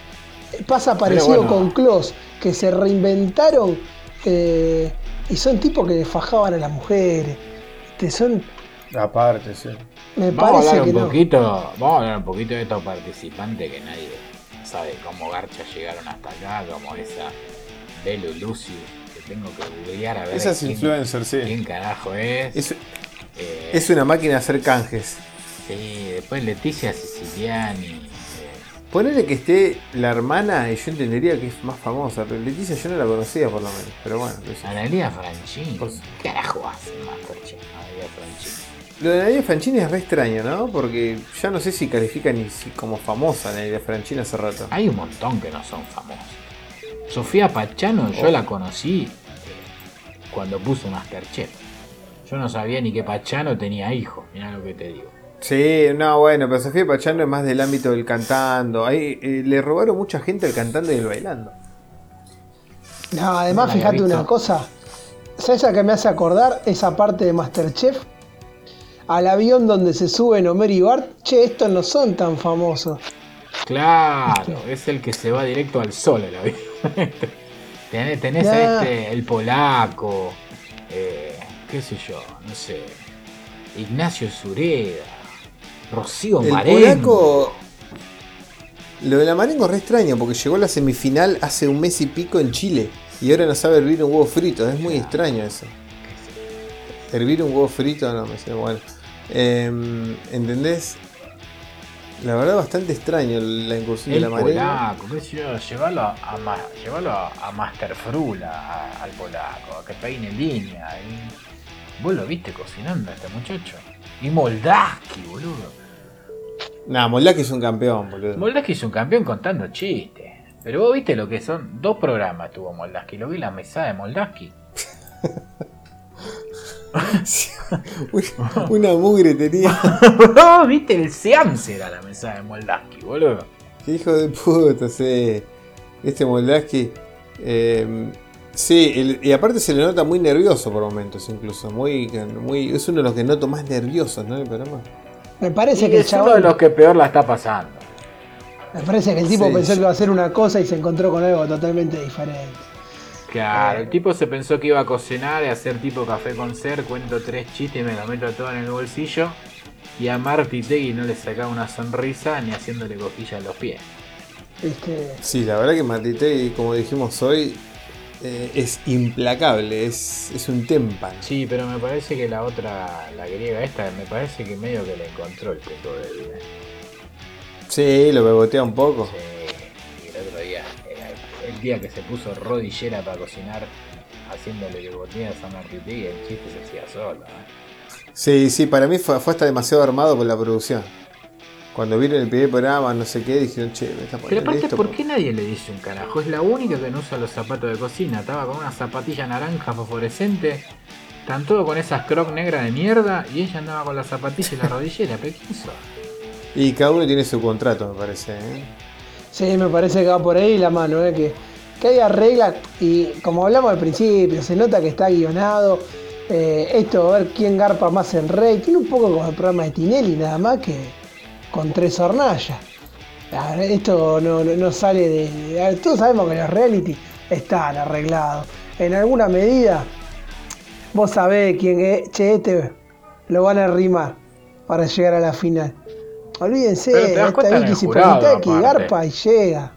Speaker 2: pasa parecido con Klaus, que se reinventaron eh, y son tipos que fajaban a las mujeres. Te son.
Speaker 3: Aparte, sí.
Speaker 2: Me
Speaker 1: vamos
Speaker 2: parece
Speaker 1: a hablar
Speaker 2: que
Speaker 1: un
Speaker 2: no.
Speaker 1: poquito, vamos a hablar un poquito de estos participantes que nadie sabe cómo garcha llegaron hasta acá, como esa Belu Lucius, que tengo que googlear a ver
Speaker 3: Esas
Speaker 1: quién,
Speaker 3: influencers, sí.
Speaker 1: quién carajo es.
Speaker 3: Es,
Speaker 1: Eh,
Speaker 3: es una máquina de hacer canjes.
Speaker 1: Sí, después Leticia Siciliani.
Speaker 3: Ponele que esté la hermana y yo entendería que es más famosa, pero Leticia yo no la conocía por lo menos. Pero bueno.
Speaker 1: Analia Franchini.
Speaker 3: Pues-
Speaker 1: ¿Qué carajo hace Masterchef? Analia Franchini.
Speaker 3: Lo de Nadia Franchini es re extraño, ¿no? Porque ya no sé si califica ni si- como famosa Nadia Franchini hace rato.
Speaker 1: Hay un montón que no son famosos. Sofía Pachano, yo la conocí eh, cuando puso Masterchef. Yo no sabía ni que Pachano tenía hijos, mirá lo que te digo.
Speaker 3: Sí, no, bueno, pero Sofía Pachano es más del ámbito del cantando. Ahí eh, le robaron mucha gente el cantando y el bailando.
Speaker 2: No, además,
Speaker 1: No
Speaker 2: fíjate una cosa. ¿Sabes a qué me hace acordar esa parte de Masterchef? Al avión donde se suben Homer y Bart. Che, estos no son tan famosos.
Speaker 1: Claro, es el que se va directo al sol el avión. <laughs> tenés tenés a
Speaker 2: Nah.
Speaker 1: este, el polaco, eh, qué sé yo, no sé, Ignacio Zureda, Rocío
Speaker 3: El
Speaker 1: Marengo.
Speaker 3: polaco. Lo de la Marengo es re extraño porque llegó a la semifinal hace un mes y pico en Chile. Y ahora no sabe hervir un huevo frito. Es muy extraño eso. Hervir un huevo frito, no me sé, bueno. Em, ¿Entendés? La verdad, bastante extraño la incursión de
Speaker 1: El
Speaker 3: la Marengo.
Speaker 1: polaco, qué sé yo, llevarlo a, a a, a Masterfrula a- al polaco, a que peine línea. y- Vos lo viste cocinando a este muchacho. Y Moldaski, boludo.
Speaker 3: Nah, Moldaki es un campeón, boludo.
Speaker 1: Moldaski es un campeón contando chistes. Pero vos viste lo que son. Dos programas tuvo Moldaski. Lo vi en la mesada de Moldaski. <laughs>
Speaker 3: una, una mugre tenía. <laughs>
Speaker 1: ¿Vos viste el Seance era la mesada de Moldaski, boludo?
Speaker 3: Qué hijo de puta, sí. Este Moldaski. eh, sí, el- y aparte se le nota muy nervioso por momentos, incluso. Muy, muy, es uno de los que noto más nerviosos, ¿no? El programa.
Speaker 2: Me parece
Speaker 1: Y
Speaker 2: que el
Speaker 1: es uno de
Speaker 2: chabón.
Speaker 1: los que peor la está pasando.
Speaker 2: Me parece que el tipo
Speaker 3: Sí,
Speaker 2: pensó
Speaker 3: sí.
Speaker 2: que iba a hacer una cosa y se encontró con algo totalmente diferente.
Speaker 1: Claro, el tipo se pensó que iba a cocinar y hacer tipo café con ser, cuento tres chistes y me lo meto todo en el bolsillo. Y a Marty Tegui no le sacaba una sonrisa ni haciéndole cosquillas en los pies.
Speaker 2: ¿Viste?
Speaker 3: Sí, la verdad que Matitei, como dijimos hoy, eh, es implacable, es, es un témpano.
Speaker 1: Sí, pero me parece que la otra, la griega esta, me parece que medio que le encontró el punto de vida.
Speaker 3: Sí, lo bebotea un poco.
Speaker 1: Sí, y el otro día, el día que se puso rodillera para cocinar, haciéndole botellas a Marty Tegui, el chiste se hacía solo. ¿eh?
Speaker 3: Sí, sí, para mí fue, fue hasta demasiado armado por la producción. Cuando vieron el primer programa, no sé qué, dijeron, che, me está
Speaker 1: Pero aparte,
Speaker 3: esto.
Speaker 1: ¿por qué nadie le dice un carajo? Es la única que no usa los zapatos de cocina. Estaba con una zapatilla naranja fosforescente. Están todos con esas croc negras de mierda. Y ella andaba con la zapatilla y la rodillera. ¿Pero quién sos?
Speaker 3: Y cada uno tiene su contrato, me parece. ¿eh?
Speaker 2: Sí, me parece que va por ahí la mano, ¿eh? que, que haya reglas y como hablamos al principio, se nota que está guionado. eh, esto, a ver quién garpa más en Rey, tiene un poco como el programa de Tinelli, nada más que con tres hornallas. Esto no, no- no sale de. todos sabemos que los reality están arreglados. En alguna medida, vos sabés quién es. Che, este lo van a rimar para llegar a la final. Olvídense, esta Vicky Cipolitaki, garpa y llega.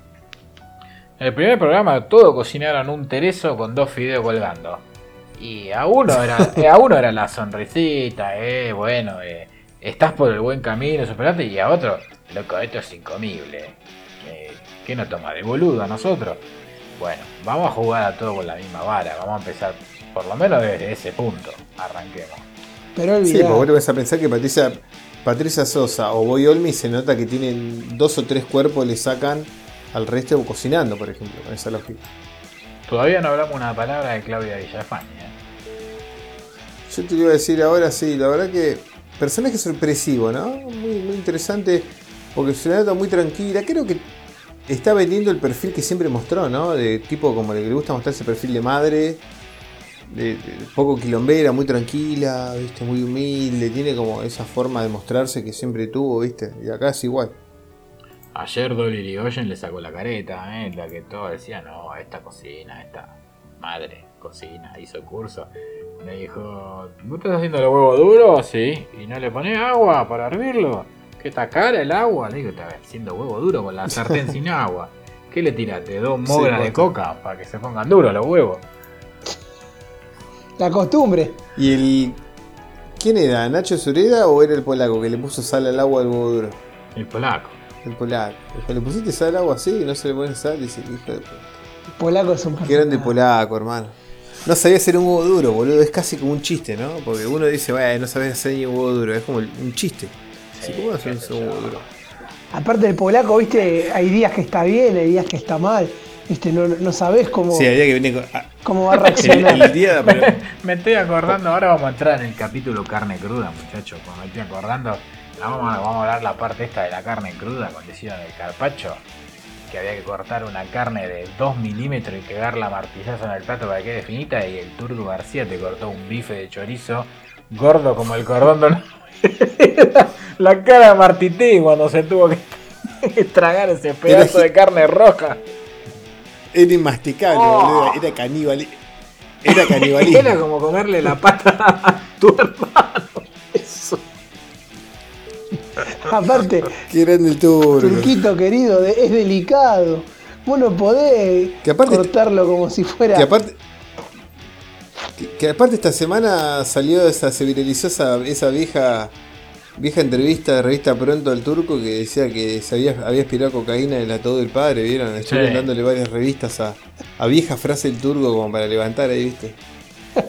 Speaker 1: En el primer programa todo cocinaron un tereso con dos fideos colgando. Y a uno era, <laughs> eh, a uno era la sonrisita, eh, bueno, eh, estás por el buen camino, superate, y a otro, loco, esto es incomible. Eh, ¿Qué no toma de boludo a nosotros? Bueno, vamos a jugar a todo con la misma vara, vamos a empezar por lo menos desde ese punto, arranquemos.
Speaker 2: Pero
Speaker 3: Sí,
Speaker 2: olvidá.
Speaker 3: porque vos te vas a pensar que Patricia, Patricia Sosa o Boy Olmi se nota que tienen dos o tres cuerpos, le sacan al resto cocinando, por ejemplo, con esa lógica.
Speaker 1: Todavía no hablamos una palabra de Claudia Villafañe. ¿eh?
Speaker 3: Yo te lo iba a decir ahora, sí, la verdad que personaje sorpresivo, ¿no? Muy, interesante, porque se la nota muy tranquila. Creo que está vendiendo el perfil que siempre mostró, ¿no? De tipo como le gusta mostrar ese perfil de madre, de, poco quilombera, muy tranquila, ¿viste? Muy humilde, tiene como esa forma de mostrarse que siempre tuvo, ¿viste? Y acá es igual.
Speaker 1: Ayer Dolly Irigoyen le sacó la careta, ¿eh? la que todos decían, no, esta cocina, esta madre cocina, hizo curso. Le dijo, ¿vos estás haciendo los huevos duros? Sí. ¿Y no le pones agua para hervirlo? ¿Qué está cara el agua? Le digo, estás haciendo huevo duro con la <laughs> sartén sin agua. ¿Qué le tiraste? ¿Dos
Speaker 3: Sí,
Speaker 1: mogras de coca para que se pongan duros los huevos?
Speaker 2: La costumbre.
Speaker 3: ¿Y el. ¿Quién era? ¿Nacho Sureda o era el polaco que le puso sal al agua al huevo duro?
Speaker 1: El polaco.
Speaker 3: El polaco. Dijo, ¿Le pusiste sal al agua así y no se le pone sal? Dice, hijo de puta.
Speaker 2: El polaco es un
Speaker 3: Qué grande polaco, hermano. No sabía hacer un huevo duro, boludo. Es casi como un chiste, ¿no? Porque uno dice, bueno, no sabes hacer ni un huevo duro. Es como un chiste. Sí, ¿Cómo hacer un huevo duro?
Speaker 2: Aparte del polaco, viste, hay días que está bien, hay días que está mal. Viste, no, no sabés cómo,
Speaker 3: Sí, había que venir con. ah,
Speaker 2: cómo va a <laughs>
Speaker 3: el,
Speaker 2: reaccionar.
Speaker 3: el día, pero. <laughs>
Speaker 1: Me estoy acordando, ahora vamos a entrar en el capítulo carne cruda, muchachos. Cuando me estoy acordando, vamos a, vamos a hablar la parte esta de la carne cruda, cuando hicieron el carpacho, que había que cortar una carne de 2 milímetros y pegarla a martillazo en el plato para que quede finita. Y el Turco García te cortó un bife de chorizo gordo como el cordón de <laughs> La cara de Martité cuando se tuvo que <laughs> tragar ese pedazo de carne roja.
Speaker 3: Era inmasticable,
Speaker 1: Oh.
Speaker 3: boludo. Era caníbal. Era <laughs> canibalismo.
Speaker 1: Era como comerle la pata a tu hermano. Eso. <laughs>
Speaker 2: Aparte,
Speaker 3: Qué grande el turco.
Speaker 2: Turquito querido, de- es delicado. Vos no podés
Speaker 3: Que aparte-
Speaker 2: cortarlo como si fuera.
Speaker 3: Que aparte. Que, que aparte esta semana salió esa, se viralizó esa, esa vieja vieja entrevista de revista Pronto al turco que decía que se había, había aspirado cocaína del ataúd del padre, ¿vieron? Estuvieron
Speaker 1: Sí.
Speaker 3: dándole varias revistas a, a vieja frase del turco como para levantar ahí, ¿viste?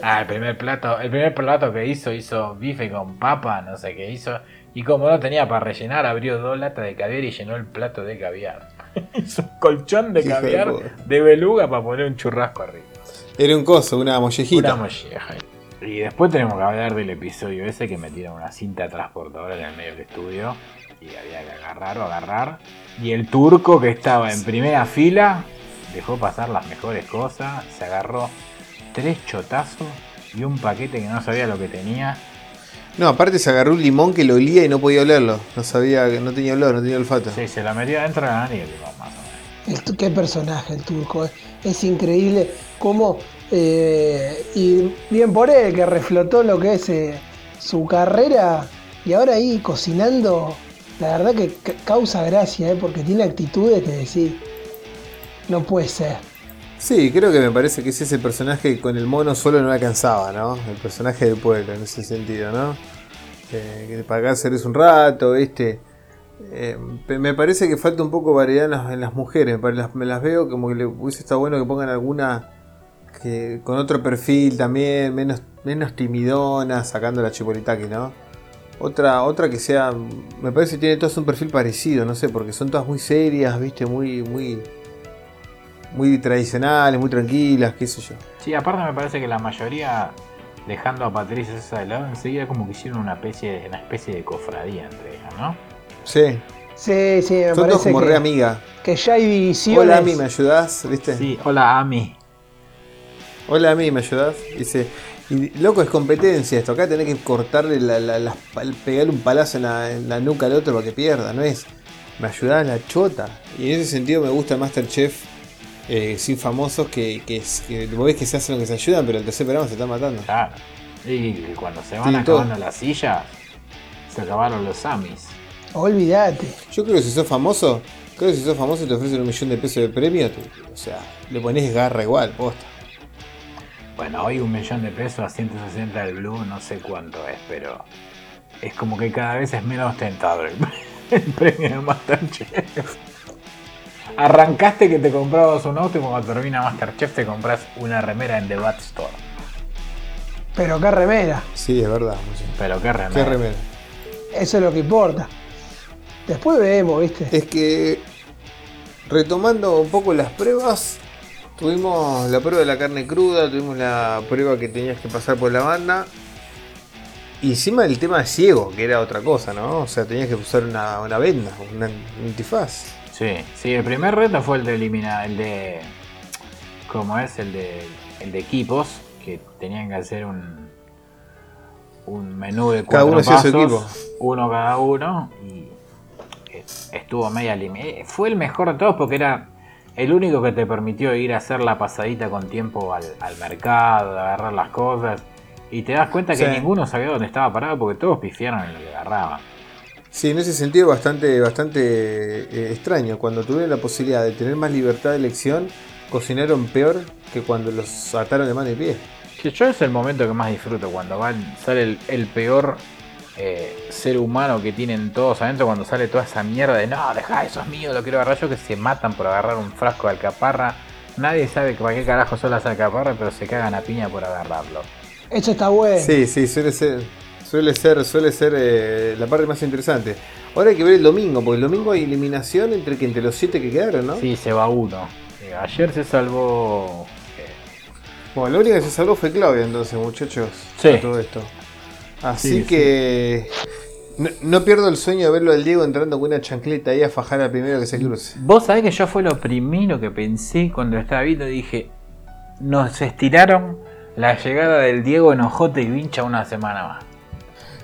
Speaker 1: Ah, el primer plato, el primer plato que hizo, hizo bife con papa, no sé qué hizo. Y como no tenía para rellenar, abrió dos latas de caviar y llenó el plato de caviar. <laughs> Hizo un colchón de caviar de beluga para poner un churrasco arriba.
Speaker 3: Era un coso, una mollejita.
Speaker 1: Una molleja. Y después tenemos que hablar del episodio ese que metieron una cinta transportadora en el medio del estudio. Y había que agarrar o agarrar. Y el turco que estaba en primera fila dejó pasar las mejores cosas. Se agarró tres chotazos y un paquete que no sabía lo que tenía.
Speaker 3: No, aparte se agarró un limón que lo olía y no podía olerlo. No sabía, no tenía olor, no tenía olfato.
Speaker 1: Sí, se la metió adentro de la nariz, el limón, más o menos.
Speaker 2: El tu- qué personaje el turco. eh. Es increíble cómo. eh, y bien por él, que reflotó lo que es eh, su carrera. Y ahora ahí cocinando. La verdad que ca- causa gracia, eh, porque tiene actitudes que decir. No puede ser.
Speaker 3: Sí, creo que me parece que es ese personaje que con el mono solo no alcanzaba, ¿no? El personaje del pueblo, en ese sentido, ¿no? Eh, que para acá serés un rato, ¿viste? Eh, me parece que falta un poco variedad en las, mujeres. Me, las, veo como que le hubiese estado bueno que pongan alguna que con otro perfil también, menos, menos timidona, sacando la Chipolitaki, ¿no? Otra, otra que sea. Me parece que tiene todas un perfil parecido, no sé, porque son todas muy serias, ¿viste? Muy, muy. Muy tradicionales, muy tranquilas, qué sé yo.
Speaker 1: Sí, aparte me parece que la mayoría, dejando a Patricia esa de lado, enseguida como que hicieron una especie, una especie de cofradía entre ellas, ¿no?
Speaker 3: Sí,
Speaker 2: Sí, sí, me
Speaker 3: son
Speaker 2: parece
Speaker 3: como re
Speaker 2: que,
Speaker 3: amigas.
Speaker 2: que ya hay divisiones.
Speaker 3: Hola, Ami, ¿me ayudás? ¿Viste?
Speaker 1: Sí, hola Ami.
Speaker 3: Hola, Ami, ¿me ayudás? Dice, y, loco, es competencia esto. Acá tenés que cortarle, la, pegarle un palazo en la, en la nuca al otro para que pierda, no es. Me ayudás la chota. Y en ese sentido me gusta Masterchef eh, sin famosos que, que, que vos ves que se hacen lo que se ayudan, pero el tercer programa se está matando.
Speaker 1: Claro. Y cuando se van
Speaker 3: Tienen todo.
Speaker 1: acabando las sillas, se acabaron los Amis.
Speaker 2: Olvídate.
Speaker 3: Yo creo que si sos famoso, creo que si sos famoso y te ofrecen un millón de pesos de premio, te- o sea, le pones garra igual, posta.
Speaker 1: Bueno, hoy un millón de pesos a 160 del Blue, no sé cuánto es, pero es como que cada vez es menos tentador el, <laughs> el premio de Masterchef. Arrancaste que te comprabas un auto y cuando termina Masterchef te compras una remera en The Bat Store.
Speaker 2: Pero qué remera.
Speaker 3: Sí, es verdad. mucho.
Speaker 1: Pero qué remera.
Speaker 3: Qué remera.
Speaker 2: Eso es lo que importa. Después vemos, ¿viste?
Speaker 3: Es que, retomando un poco las pruebas, tuvimos la prueba de la carne cruda, tuvimos la prueba que tenías que pasar por la banda. Y encima el tema ciego, que era otra cosa, ¿no? O sea, tenías que usar una, una venda, una, un antifaz.
Speaker 1: Sí, sí, el primer reto fue el de eliminar, el de. ¿Cómo es? El de, el de equipos, que tenían que hacer un. Un menú de
Speaker 3: Cada
Speaker 1: cuatro
Speaker 3: uno hacía
Speaker 1: pasos,
Speaker 3: su equipo.
Speaker 1: uno cada uno, y eh, estuvo media limitada. Fue el mejor de todos porque era el único que te permitió ir a hacer la pasadita con tiempo al, al mercado, agarrar las cosas. Y te das cuenta que
Speaker 3: Sí.
Speaker 1: ninguno sabía dónde estaba parado porque todos pifiaron en lo que agarraban.
Speaker 3: Sí, en ese sentido bastante, bastante eh, extraño. Cuando tuvieron la posibilidad de tener más libertad de elección, cocinaron peor que cuando los ataron de mano y pie.
Speaker 1: Que yo es el momento que más disfruto, cuando van, sale el, el peor eh, ser humano que tienen todos adentro, cuando sale toda esa mierda de no, deja, eso es mío, lo quiero agarrar yo, que se matan por agarrar un frasco de alcaparra. Nadie sabe para qué carajo son las alcaparras, pero se cagan a piña por agarrarlo.
Speaker 2: Eso está bueno.
Speaker 3: Sí, sí, suele ser, suele ser, suele ser eh, la parte más interesante. Ahora hay que ver el domingo, porque el domingo hay eliminación entre que entre los siete que quedaron, ¿no?
Speaker 1: Sí, se va uno. Eh, ayer se salvó. eh,
Speaker 3: Bueno, la única que se salvó fue Claudia, entonces, muchachos.
Speaker 1: Sí.
Speaker 3: todo esto. Así
Speaker 1: Sí,
Speaker 3: que No, no pierdo el sueño de verlo al Diego entrando con una chancleta ahí a fajar al primero que se cruce.
Speaker 1: Vos sabés que yo fue lo primero que pensé cuando estaba viendo. Dije, nos estiraron la llegada del Diego Enojote y Vincha una semana más.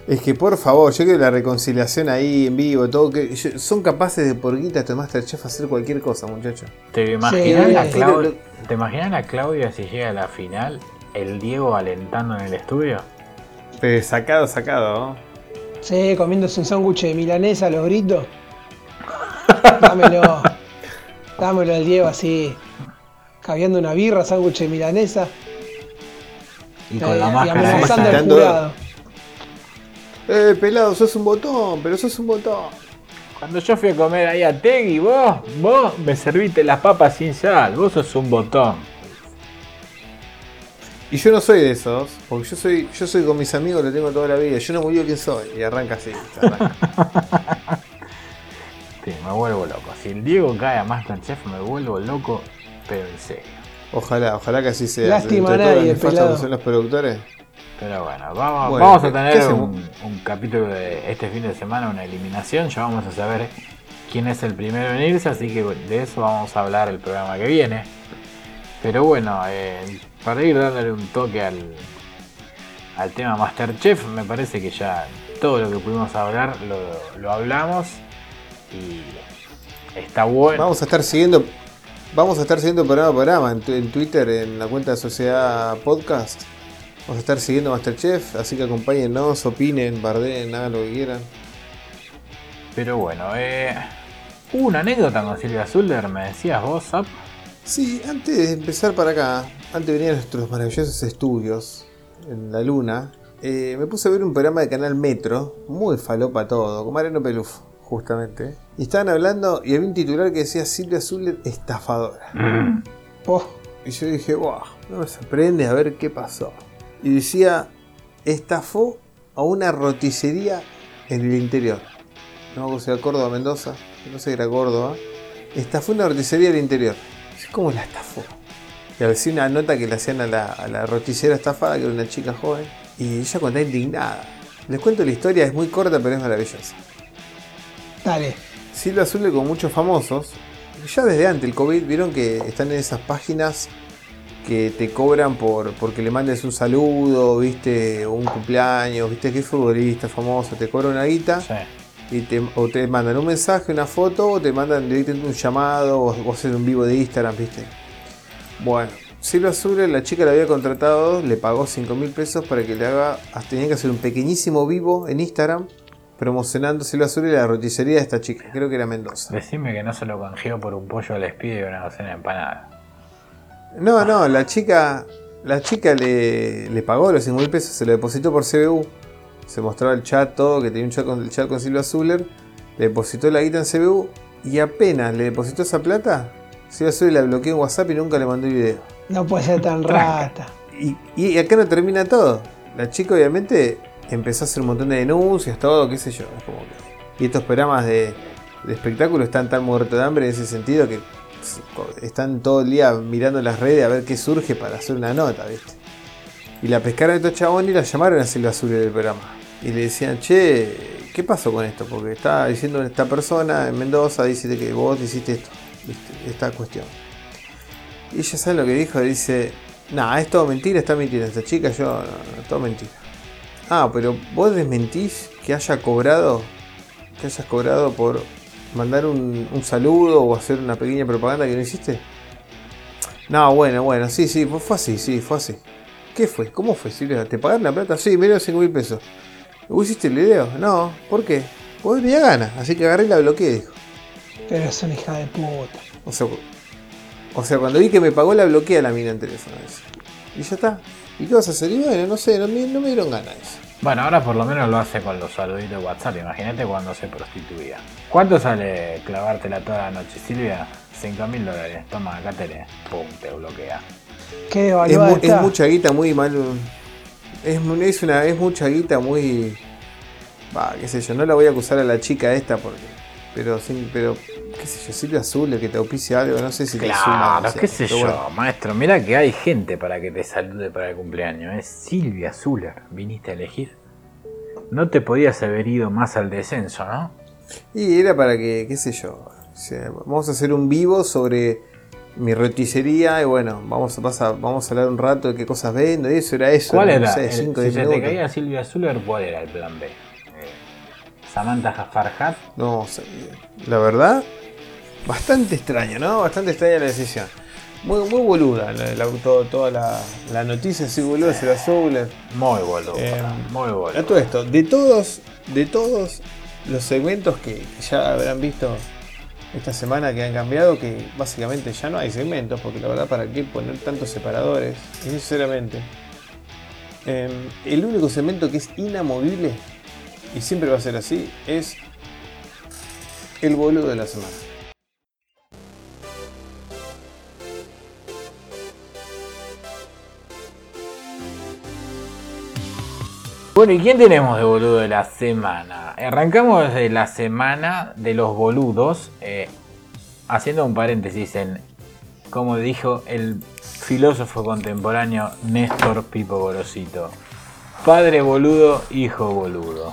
Speaker 3: Es que por favor, yo quiero la reconciliación ahí en vivo, todo que yo- son capaces de por guita de Masterchef hacer cualquier cosa, muchachos.
Speaker 1: ¿Te imaginas,
Speaker 2: Sí.
Speaker 1: a
Speaker 3: Sí,
Speaker 1: Clau-
Speaker 3: lo-
Speaker 1: ¿Te imaginas a Claudia si llega a la final? El Diego alentando en el estudio.
Speaker 3: Pero sacado, sacado, ¿no?
Speaker 2: Sí, comiéndose un sándwich de milanesa a los gritos. Dámelo. Dámelo al Diego así. Caviando una birra, sándwich de milanesa.
Speaker 1: Y con
Speaker 2: eh,
Speaker 1: la
Speaker 2: y
Speaker 1: máscara esa.
Speaker 2: amenazando al
Speaker 3: Agitando-
Speaker 2: jurado.
Speaker 3: Eh, pelado, sos un botón, pero sos un botón.
Speaker 1: Cuando yo fui a comer ahí a Tegui, vos, vos me serviste las papas sin sal. Vos sos un botón.
Speaker 3: Y yo no soy de esos, porque yo soy, yo soy con mis amigos, lo tengo toda la vida. Yo no me olvido quién soy. Y arranca así. se arranca. <laughs>
Speaker 1: Sí, me vuelvo loco. Si el Diego cae a Masterchef me vuelvo loco, pero en serio.
Speaker 3: Ojalá, ojalá que así sea.
Speaker 2: Lástima
Speaker 3: Entre
Speaker 2: a
Speaker 3: todos
Speaker 2: nadie, pelado.
Speaker 3: que son los productores.
Speaker 1: Pero bueno, vamos,
Speaker 3: Bueno,
Speaker 1: vamos a
Speaker 3: ¿qué- qué
Speaker 1: tener un, un capítulo de este fin de semana, una eliminación. Ya vamos a saber quién es el primero en irse, así que de eso vamos a hablar el programa que viene. Pero bueno, eh, para ir dándole un toque al, al tema Masterchef, me parece que ya todo lo que pudimos hablar lo, lo hablamos y está bueno.
Speaker 3: Vamos a estar siguiendo. Vamos a estar siguiendo programa a programa en, en Twitter, en la cuenta de Sociedad Podcast. Vamos a estar siguiendo Masterchef, así que acompáñennos, opinen, bardeen, hagan lo que quieran.
Speaker 1: Pero bueno, eh, hubo una anécdota con Silvia Zuller, me decías vos, Zap.
Speaker 3: Sí, antes de empezar para acá, antes de venir a nuestros maravillosos estudios en la luna, eh, me puse a ver un programa de Canal Metro, muy falopa todo, con Mariano Pelufo, justamente. Y estaban hablando y había un titular que decía Silvia Zuller estafadora.
Speaker 2: Oh,
Speaker 3: Y yo dije, wow, no me sorprende a ver qué pasó. Y decía, estafó a una roticería en el interior. No me acuerdo si era Córdoba, Mendoza, no sé si era Córdoba. Estafó una roticería del interior. Dije, ¿Cómo la estafó? Y decía una nota que le hacían a la, a la roticera estafada, que era una chica joven. Y ella contaba indignada. Les cuento la historia, es muy corta pero es maravillosa.
Speaker 2: dale.
Speaker 3: Silvia Azul con muchos famosos. Ya desde antes el COVID vieron que están en esas páginas que te cobran por porque le mandes un saludo, viste, o un cumpleaños, viste que es futbolista famoso, te cobran una guita
Speaker 1: Sí.
Speaker 3: y te, o te mandan un mensaje, una foto, o te mandan directamente un llamado, o, o hacer un vivo de Instagram, viste. Bueno, Silvia Azul, la chica la había contratado, le pagó 5 mil pesos para que le haga, tenía que hacer un pequeñísimo vivo en Instagram promocionando Silvia Azul y la roticería de esta chica, creo que era Mendoza.
Speaker 1: Decime que no se lo canjeó por un pollo al espíritu y una docena de empanadas.
Speaker 3: No, no, la chica, la chica le, le pagó los 5 mil pesos, se lo depositó por CBU. Se mostraba el chat todo, que tenía un chat con, el chat con Silvia Zuller. Le depositó la guita en CBU y apenas le depositó esa plata, Silvia Zuller la bloqueó en WhatsApp y nunca le mandó el video.
Speaker 2: No puede ser tan rata.
Speaker 3: Y, y acá no termina todo. La chica obviamente empezó a hacer un montón de denuncias, todo, qué sé yo. es como que- y estos programas de, de espectáculo están tan muertos de hambre en ese sentido que están todo el día mirando las redes a ver qué surge para hacer una nota, ¿viste? Y la pescaron estos chabones y la llamaron a Silvia Azul del programa. Y le decían, che, ¿qué pasó con esto? Porque está diciendo esta persona en Mendoza, dice que vos hiciste esto, esta cuestión. Y ella sabe lo que dijo, dice, nah, es todo mentira, está mintiendo esta chica, yo, no, todo mentira. Ah, pero vos desmentís que haya cobrado, que hayas cobrado por mandar un, un saludo o hacer una pequeña propaganda que no hiciste. No, bueno, bueno, sí, sí, fue así, sí, fue así. ¿Qué fue? ¿Cómo fue, Silvia? ¿Te pagaron la plata? Sí, me dieron 5 mil pesos. ¿Vos hiciste el video? No, ¿por qué? Pues tenía ganas, así que agarré y la bloqueé, dijo.
Speaker 2: Pero es una hija de puta.
Speaker 3: O sea, o sea, cuando vi que me pagó la bloqueé a la mina en teléfono. dice. Y ya está. ¿Y qué vas a hacer? Y bueno, no sé, no me, no me dieron ganas.
Speaker 1: Bueno, ahora por lo menos lo hace con los saluditos de WhatsApp. Imagínate cuando se prostituía. ¿Cuánto sale clavártela toda la noche, Silvia? 5 mil dólares. Toma, acá tenés. Pum, te bloquea.
Speaker 2: Qué
Speaker 3: Es, mu- es mucha guita muy mal. Es, una, es mucha guita muy. Va, qué sé yo, no la voy a acusar a la chica esta porque. Pero, sí, pero qué sé yo, Silvia Azul, el que te auspicia algo, no sé si te suma.
Speaker 1: Claro, qué sé yo,
Speaker 3: bueno.
Speaker 1: maestro. Mira que hay gente para que te salude para el cumpleaños. Es Silvia Zuller. Viniste a elegir. No te podías haber ido más al descenso, ¿no?
Speaker 3: Y era para que, qué sé yo, o sea, vamos a hacer un vivo sobre mi roticería y bueno, vamos a, pasar, vamos a hablar un rato de qué cosas vendo y eso era eso.
Speaker 1: ¿Cuál
Speaker 3: no
Speaker 1: era?
Speaker 3: sé,
Speaker 1: el-
Speaker 3: cinco,
Speaker 1: si se te caía Silvia Zuller, ¿cuál era el plan B? Eh, Samantha Farhat.
Speaker 3: No, la verdad, bastante extraño, ¿no? Bastante extraña la decisión. Muy, muy boluda la, la- todo- toda la, la noticia, así boluda, se la Zuller.
Speaker 1: Muy boludo.
Speaker 3: Eh,
Speaker 1: muy boludo.
Speaker 3: A todo esto, de todos, de todos los segmentos que ya habrán visto esta semana que han cambiado, que básicamente ya no hay segmentos, porque la verdad, ¿para qué poner tantos separadores? Y sinceramente, eh, el único segmento que es inamovible, y siempre va a ser así, es el boludo de la semana.
Speaker 1: Bueno, ¿y quién tenemos de boludo de la semana? Arrancamos desde la semana de los boludos. eh, haciendo un paréntesis en, como dijo el filósofo contemporáneo Néstor Pipo Gorosito, padre boludo, hijo boludo.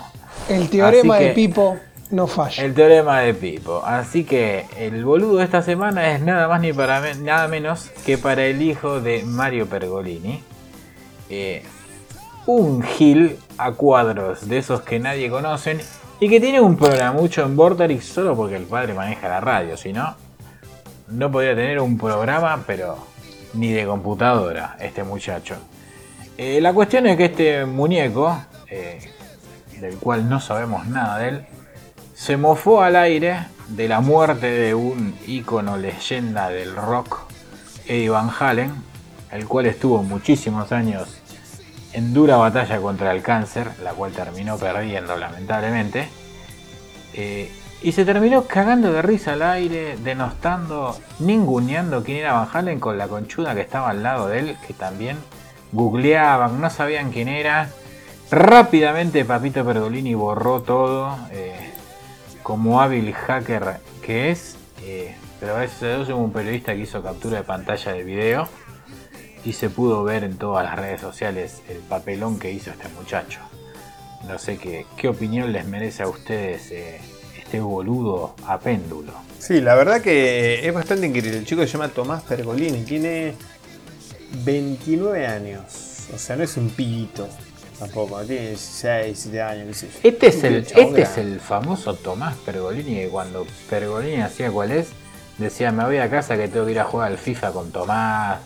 Speaker 2: El teorema de Pipo no falla.
Speaker 1: El teorema de Pipo. Así que el boludo de esta semana es nada más ni para nada menos que para el hijo de Mario Pergolini. Eh, un gil a cuadros de esos que nadie conocen y que tiene un programucho en Vorterix solo porque el padre maneja la radio, si no, no podría tener un programa, pero ni de computadora, este muchacho. Eh, la cuestión es que este muñeco, eh, del cual no sabemos nada de él, se mofó al aire de la muerte de un ícono leyenda del rock, Eddie Van Halen, el cual estuvo muchísimos años en dura batalla contra el cáncer, la cual terminó perdiendo lamentablemente. Eh, y se terminó cagando de risa al aire, denostando, ninguneando quién era Van Halen con la conchuda que estaba al lado de él, que también googleaban, no sabían quién era. Rápidamente Papito Pergolini borró todo, eh, como hábil hacker que es, eh, pero a Dios hubo un periodista que hizo captura de pantalla del video y se pudo ver en todas las redes sociales el papelón que hizo este muchacho. No sé qué, qué opinión les merece a ustedes eh, este boludo a péndulo.
Speaker 3: Sí, la verdad que es bastante increíble. El chico se llama Tomás Pergolini, tiene 29 años. O sea, no es un pibito tampoco, tiene 16, 17 años, qué sé yo.
Speaker 1: Este es el, este es el famoso Tomás Pergolini que cuando Pergolini hacía cuál es, decía me voy a casa que tengo que ir a jugar al FIFA con Tomás,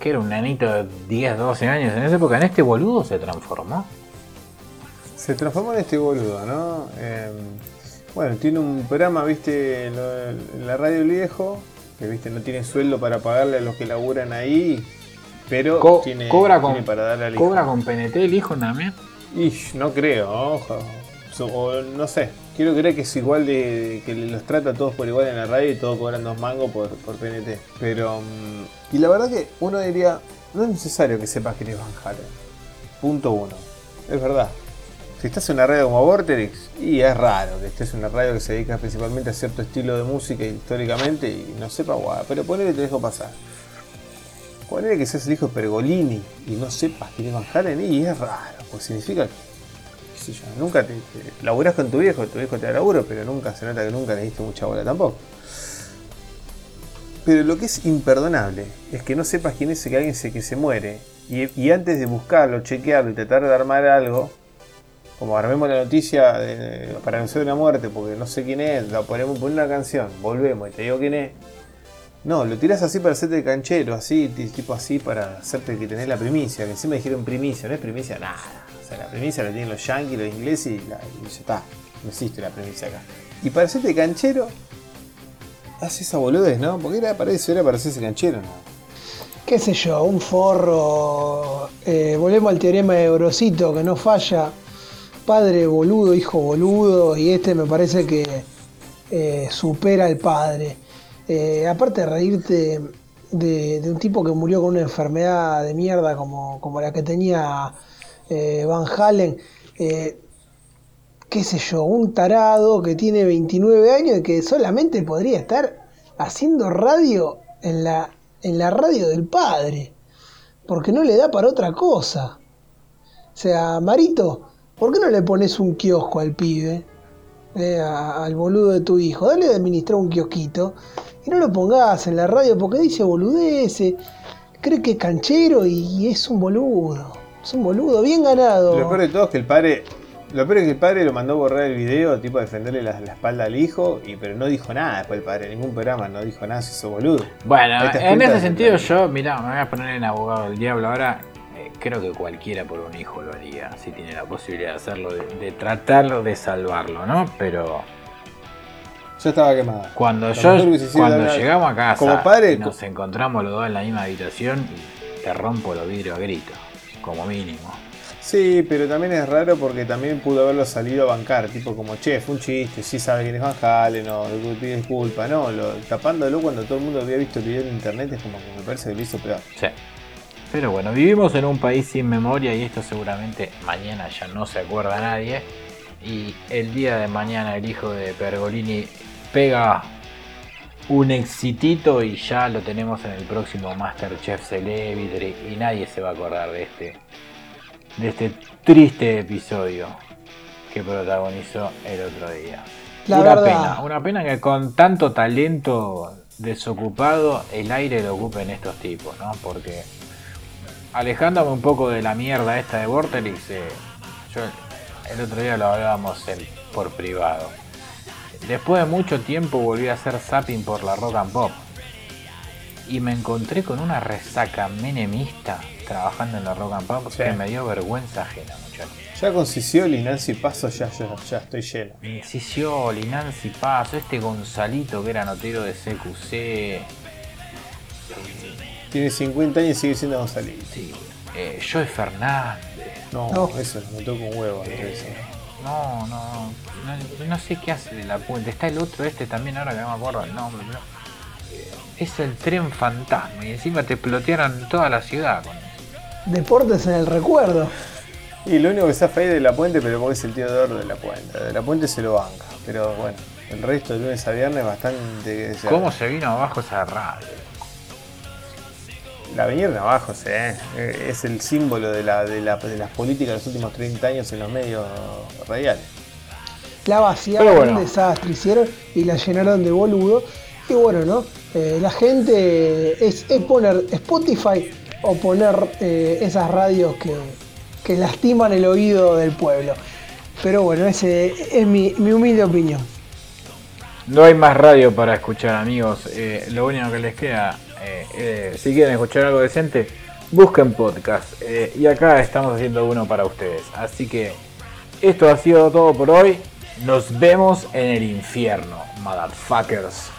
Speaker 1: que era un nanito de 10, 12 años en esa época, en este boludo se transformó.
Speaker 3: Se transformó en este boludo, ¿no? Eh, bueno, tiene un programa, viste, en la radio El Viejo, que viste, no tiene sueldo para pagarle a los que laburan ahí, pero
Speaker 1: Co-
Speaker 3: tiene,
Speaker 1: cobra, con,
Speaker 3: tiene para darle al hijo.
Speaker 1: cobra con PNT el hijo también.
Speaker 3: Ish, no creo, ojo. O no sé, quiero creer que es igual de que los trata a todos por igual en la radio y todos cobran dos mangos por, por PNT. Pero, mm, y la verdad que uno diría, no es necesario que sepas quién es Van Halen. Punto uno. Es verdad. Si estás en una radio como Vorterix, y es raro que estés en una radio que se dedica principalmente a cierto estilo de música históricamente y no sepa guau, pero ponele te dejo pasar. Ponele que seas el hijo de Pergolini y no sepas quién es Van Halen, y es raro, pues significa que nunca te, te laburás con tu viejo, tu viejo te da laburo, pero nunca se nota que nunca le diste mucha bola tampoco. Pero lo que es imperdonable es que no sepas quién es que alguien se, que se muere y, antes de buscarlo, chequearlo y tratar de armar algo, como armemos la noticia de- para anunciar una muerte porque no sé quién es, la ponemos poner una canción, volvemos y te digo quién es. No, lo tirás así para hacerte canchero, así, ti- tipo así para hacerte que tenés la primicia, que encima dijeron primicia, no es primicia nada. Sea, la primicia la tienen los yankees, los ingleses y, la- ya está. No existe la primicia acá. Y para hacerte canchero, hace esa boludez, ¿no? Porque era para eso, era para hacerse canchero, ¿no?
Speaker 2: qué sé yo, un forro. eh, volvemos al teorema de Grosito que no falla. Padre boludo, hijo boludo. Y este me parece que eh, supera al padre. Eh, aparte de reírte de, de un tipo que murió con una enfermedad de mierda como, como la que tenía eh, Van Halen. eh, qué sé yo, un tarado que tiene 29 años y que solamente podría estar haciendo radio en la, en la radio del padre, porque no le da para otra cosa. O sea, Marito, ¿por qué no le pones un kiosco al pibe? eh, al boludo de tu hijo, dale de administrar un kiosquito y no lo pongas en la radio porque dice boludece, cree que es canchero y, y es un boludo, es un boludo, bien ganado.
Speaker 3: Lo peor de todo es que el padre. Lo peor es que el padre lo mandó a borrar el video, tipo a defenderle la, la espalda al hijo, y pero no dijo nada después el padre, en ningún programa no dijo nada, se hizo boludo.
Speaker 1: Bueno, en ese sentido yo, mirá, me voy a poner en abogado del diablo ahora. eh, creo que cualquiera por un hijo lo haría, si tiene la posibilidad de hacerlo, de, de tratar de salvarlo, ¿no? Pero
Speaker 3: Ya estaba quemada.
Speaker 1: cuando yo, cuando llegamos a casa
Speaker 3: como padre,
Speaker 1: nos encontramos los dos en la misma habitación, y te rompo los vidrios a gritos, como mínimo.
Speaker 3: Sí, pero también es raro porque también pudo haberlo salido a bancar, tipo como, che, fue un chiste, sí sabe quién es Van Halen, no, pide disculpa, no, lo, tapándolo cuando todo el mundo había visto el video en internet es como que me parece que lo hizo peor.
Speaker 1: Sí. Pero bueno, vivimos en un país sin memoria y esto seguramente mañana ya no se acuerda nadie. Y el día de mañana el hijo de Pergolini pega un exitito y ya lo tenemos en el próximo Masterchef Celebrity y nadie se va a acordar de este de este triste episodio que protagonizó el otro día.
Speaker 2: La
Speaker 1: una
Speaker 2: verdad.
Speaker 1: pena, una pena que con tanto talento desocupado el aire lo ocupen estos tipos, ¿no? Porque alejándome un poco de la mierda esta de Vorterix, eh, yo el otro día lo hablábamos en- por privado. Después de mucho tiempo volví a hacer zapping por la rock and pop. Y me encontré con una resaca menemista trabajando en la rock and pop
Speaker 3: Sí.
Speaker 1: que me dio vergüenza ajena, muchachos.
Speaker 3: Ya con Sicioli y Nancy Paso ya, ya, ya estoy lleno.
Speaker 1: Cicioli, Nancy Paso, este Gonzalito que era notero de CQC,
Speaker 3: Tiene 50 años y sigue siendo Gonzalito.
Speaker 1: sí, eh, Joey Fernández.
Speaker 3: No,
Speaker 2: No.
Speaker 3: eso me toca un huevo. entonces.
Speaker 1: No, no, no, no sé qué hace de la puente. Está el otro este también, ahora que no me acuerdo el nombre. pero, eh, es el tren fantasma y encima te plotearon toda la ciudad con eso.
Speaker 2: Deportes en el recuerdo.
Speaker 3: Y lo único que se ahí de la puente, pero porque es el tío de oro de la puente. De la puente se lo banca. Pero bueno, el resto de lunes a viernes bastante.
Speaker 1: ¿Cómo se vino abajo esa radio?
Speaker 3: La vinieron abajo, sí, eh. es el símbolo de, la, de, la- de las políticas de los últimos 30 años en los medios radiales.
Speaker 2: La vaciaron,
Speaker 1: bueno.
Speaker 2: un desastre hicieron y la llenaron de boludo. Y bueno, ¿no? Eh, la gente es, es poner Spotify o poner eh, esas radios que, que lastiman el oído del pueblo. Pero bueno, ese es mi, mi humilde opinión.
Speaker 1: No hay más radio para escuchar, amigos. Eh, lo único que les queda, eh, eh, si quieren escuchar algo decente, busquen podcast. Y acá estamos haciendo uno para ustedes. Así que esto ha sido todo por hoy. Nos vemos en el infierno, motherfuckers.